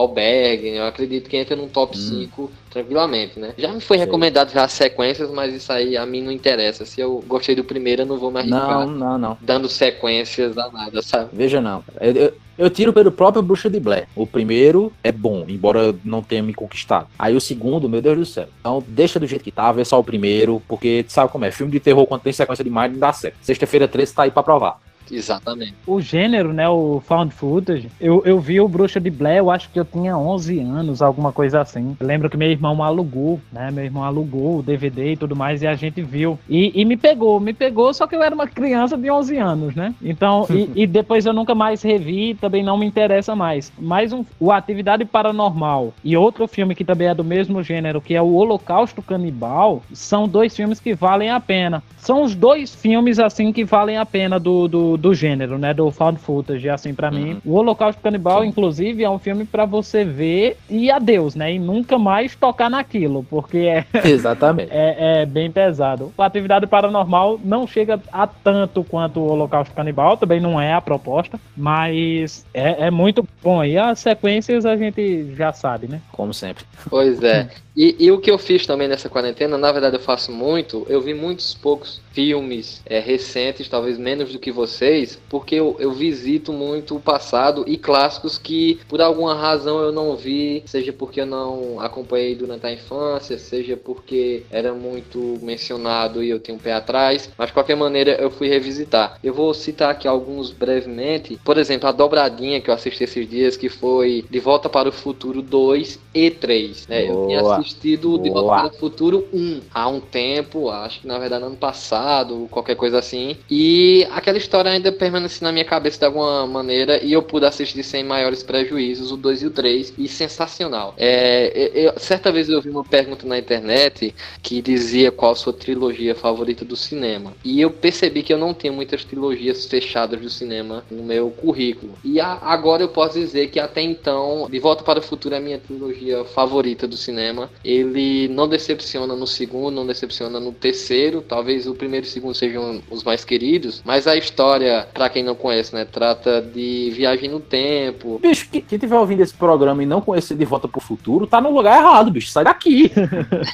Albergue, eu acredito que entra num top hum. 5 tranquilamente, né? Já me foi Sei. recomendado já as sequências, mas isso aí a mim não interessa. Se eu gostei do primeiro, eu não vou mais não, não, não. dando sequências a nada, sabe? Veja não. Eu, eu, eu, tiro pelo próprio Bruxa de Blair. O primeiro é bom, embora não tenha me conquistado. Aí o segundo, meu Deus do céu. Então deixa do jeito que tá, vê só o primeiro, porque sabe como é? Filme de terror quando tem sequência demais não dá certo. Sexta-feira 13 tá aí pra provar. Exatamente. O gênero, né, o found footage, eu, eu vi o Bruxa de Blair, eu acho que eu tinha 11 anos, alguma coisa assim. Eu lembro que meu irmão alugou, né, meu irmão alugou o DVD e tudo mais, e a gente viu. E, e me pegou, me pegou, só que eu era uma criança de 11 anos, né? Então, e, e, depois eu nunca mais revi, também não me interessa mais. Mais um, o Atividade Paranormal e outro filme que também é do mesmo gênero, que é o Holocausto Canibal, são dois filmes que valem a pena. São os dois filmes, assim, que valem a pena do, do do, do gênero, né? Do found footage, assim, para uhum. mim. O Holocausto Canibal, Sim. inclusive, é um filme para você ver e adeus, né? E nunca mais tocar naquilo, porque é. Exatamente. é, é bem pesado. A atividade paranormal não chega a tanto quanto o Holocausto Canibal, também não é a proposta, mas é, é muito bom. E as sequências a gente já sabe, né? Como sempre. Pois é. E, e, o que eu fiz também nessa quarentena, na verdade eu faço muito, eu vi muitos poucos filmes é, recentes, talvez menos do que vocês, porque eu, eu, visito muito o passado e clássicos que por alguma razão eu não vi, seja porque eu não acompanhei durante a infância, seja porque era muito mencionado e eu tenho um pé atrás, mas de qualquer maneira eu fui revisitar. Eu vou citar aqui alguns brevemente, por exemplo, a dobradinha que eu assisti esses dias, que foi De Volta para o Futuro 2 e 3. Né? Eu tinha assistido De Volta para o Futuro 1 há um tempo, acho que na verdade ano passado, qualquer coisa assim. E aquela história ainda permanece na minha cabeça de alguma maneira e eu pude assistir sem maiores prejuízos o 2 e o 3 e sensacional. É, eu, certa vez eu vi uma pergunta na internet que dizia qual a sua trilogia favorita do cinema. E eu percebi que eu não tenho muitas trilogias fechadas do cinema no meu currículo. E a, agora eu posso dizer que até então, De Volta para o Futuro é a minha trilogia favorita do cinema. Ele não decepciona no segundo, não decepciona no terceiro. Talvez o primeiro e o segundo sejam os mais queridos. Mas a história, para quem não conhece, né, trata de viagem no tempo. Bicho, quem tiver ouvindo esse programa e não conhecer De Volta para o Futuro, tá no lugar errado, bicho. Sai daqui.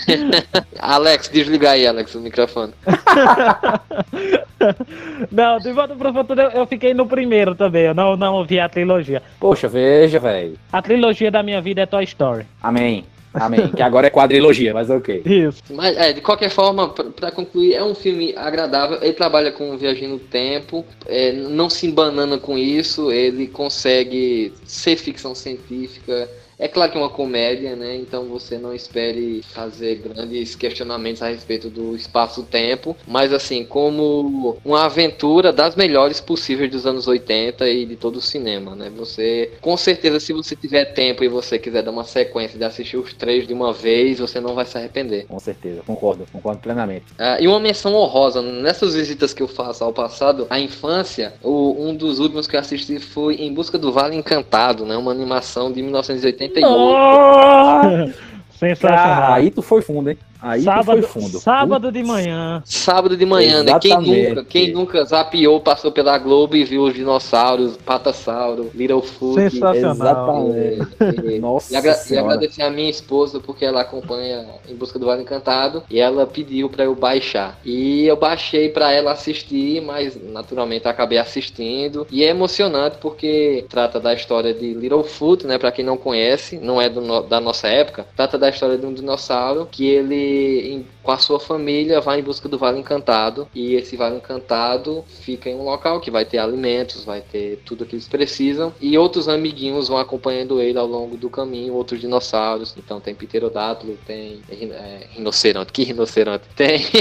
Alex, desliga aí, Alex, o microfone. não, De Volta para o Futuro eu fiquei no primeiro também. Eu não, não ouvi a trilogia. Poxa, veja, velho. A trilogia da minha vida é Toy Story. Amém. Amém. que agora é quadrilogia, mas ok. Isso. Mas, é, de qualquer forma, para concluir, é um filme agradável. Ele trabalha com viagem no tempo, é, não se embanana com isso, ele consegue ser ficção científica é claro que é uma comédia, né? Então você não espere fazer grandes questionamentos a respeito do espaço-tempo, mas assim, como uma aventura das melhores possíveis dos anos 80 e de todo o cinema, né? Você, com certeza, se você tiver tempo e você quiser dar uma sequência de assistir os três de uma vez, você não vai se arrepender. Com certeza, concordo, concordo plenamente. Ah, e uma menção honrosa, nessas visitas que eu faço ao passado, à infância, o, um dos últimos que eu assisti foi Em Busca do Vale Encantado, né? Uma animação de 1980 78. Sensacional. aí tu foi fundo, hein? Aí sábado, foi fundo. Sábado de manhã. Sábado de manhã, né? Quem nunca, quem nunca zapiou, passou pela Globo e viu os dinossauros, Patassauro, Littlefoot. Sensacional. Exatamente. Nossa e, agra e, agradecer a minha esposa porque ela acompanha Em Busca do Vale Encantado e ela pediu para eu baixar. E eu baixei para ela assistir, mas naturalmente acabei assistindo. E é emocionante porque trata da história de Littlefoot, né? Para quem não conhece, não é do, da nossa época. Trata da história de um dinossauro que ele em, com a sua família, vai em busca do Vale Encantado. E esse Vale Encantado fica em um local que vai ter alimentos, vai ter tudo que eles precisam. E outros amiguinhos vão acompanhando ele ao longo do caminho, outros dinossauros. Então tem pterodátilo, tem é, rinoceronte. Que rinoceronte? Tem.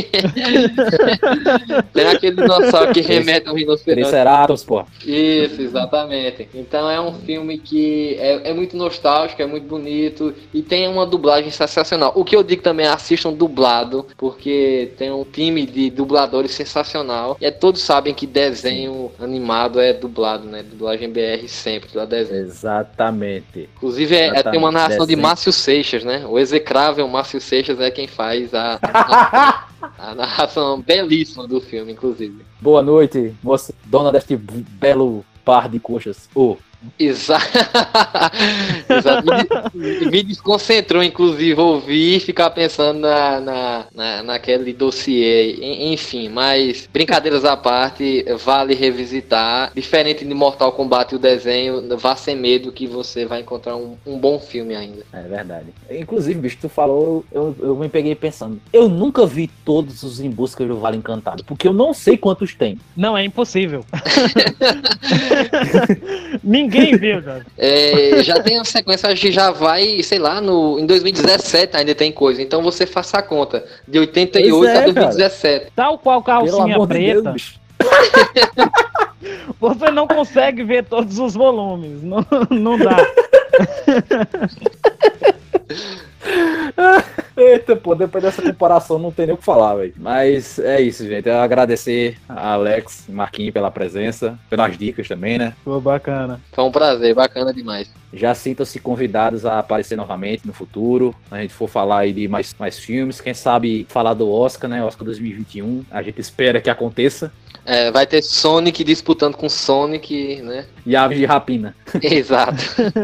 tem aquele dinossauro que remete ao rinoceronte. Triceratops, pô. Isso, exatamente. Então é um filme que é, é muito nostálgico, é muito bonito e tem uma dublagem sensacional. O que eu digo também, assistam dublado, porque tem um time de dubladores sensacional. E é, todos sabem que desenho animado é dublado, né? Dublagem BR sempre, lá desenho. Exatamente. Inclusive, é, é tem uma narração desenho. de Márcio Seixas, né? O execrável Márcio Seixas é quem faz a, a, a narração belíssima do filme, inclusive. Boa noite, moça, dona deste belo par de coxas. Oh, Exato. Exato. Me, me, desconcentrou, inclusive, ouvir e ficar pensando na, na, na, naquele dossiê. Enfim, mas brincadeiras à parte, vale revisitar. Diferente de Mortal Kombat o desenho, vá sem medo que você vai encontrar um, um bom filme ainda. É verdade. Inclusive, bicho, tu falou, eu, eu me peguei pensando. Eu nunca vi todos os Em Busca do Vale Encantado, porque eu não sei quantos tem. Não, é impossível. Ninguém Ninguém viu, cara. É, já tem uma sequência, acho que já vai, sei lá, no, em 2017 ainda tem coisa. Então você faça a conta. De 88 é, a 2017. Cara. Tal qual calcinha preta. De você não consegue ver todos os volumes. Não, não dá. Eita, pô, depois dessa comparação não tem nem o que falar, velho. Mas é isso, gente. Eu agradecer a Alex e Marquinhos pela presença, pelas dicas também, né? Pô, bacana. Foi um prazer, bacana demais. Já sintam-se convidados a aparecer novamente no futuro. A gente for falar aí de mais, mais filmes. Quem sabe falar do Oscar, né? Oscar 2021. A gente espera que aconteça. É, vai ter Sonic disputando com Sonic, né? E Aves de Rapina. Exato.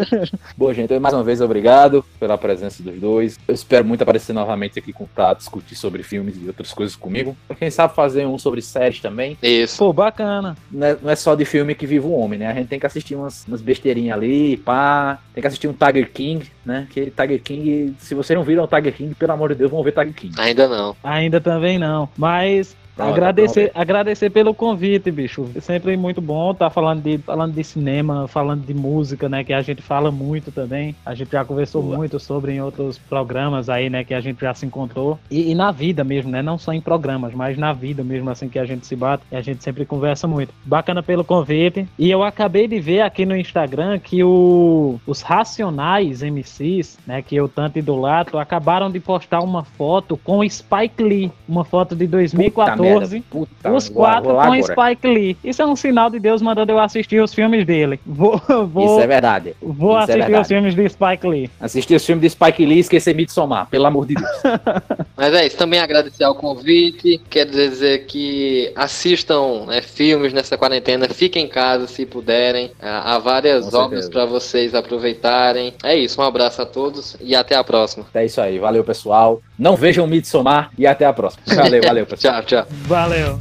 Bom, gente, mais uma vez obrigado pela presença dos dois. Eu espero muito aparecer novamente aqui para discutir sobre filmes e outras coisas comigo. Quem sabe fazer um sobre séries também. Isso. Pô, bacana. Não é, não é só de filme que vive o homem, né? A gente tem que assistir umas, umas besteirinhas ali, pá. Tem que assistir um Tiger King, né? Que Tiger King, se vocês não viram o Tiger King, pelo amor de Deus, vão ver Tiger King. Ainda não. Ainda também não. Mas Pronto, agradecer, pronto. agradecer pelo convite, bicho. Sempre muito bom estar falando de, falando de cinema, falando de música, né? Que a gente fala muito também. A gente já conversou Boa. muito sobre em outros programas aí, né? Que a gente já se encontrou. E, e na vida mesmo, né? Não só em programas, mas na vida mesmo, assim, que a gente se bate. E a gente sempre conversa muito. Bacana pelo convite. E eu acabei de ver aqui no Instagram que o, os Racionais MCs, né? Que eu tanto idolato, acabaram de postar uma foto com Spike Lee. Uma foto de 2014. Merda, puta, Os quatro vou com agora. Spike Lee. Isso é um sinal de Deus mandando eu assistir os filmes dele. Vou, vou, Isso é verdade. vou isso é assistir os verdade. filmes de Spike Lee. Assistir os filmes de Spike Lee e esquecer Midsommar, pelo amor de Deus. Mas é isso, também agradecer ao convite. Quer dizer que assistam né, filmes nessa quarentena, fiquem em casa se puderem. Há há várias Com obras para vocês aproveitarem. É isso, um abraço a todos e até a próxima. É isso aí. Valeu, pessoal. Não vejam Midsommar e até a próxima. Valeu, valeu, pessoal. Tchau, tchau. Valeu.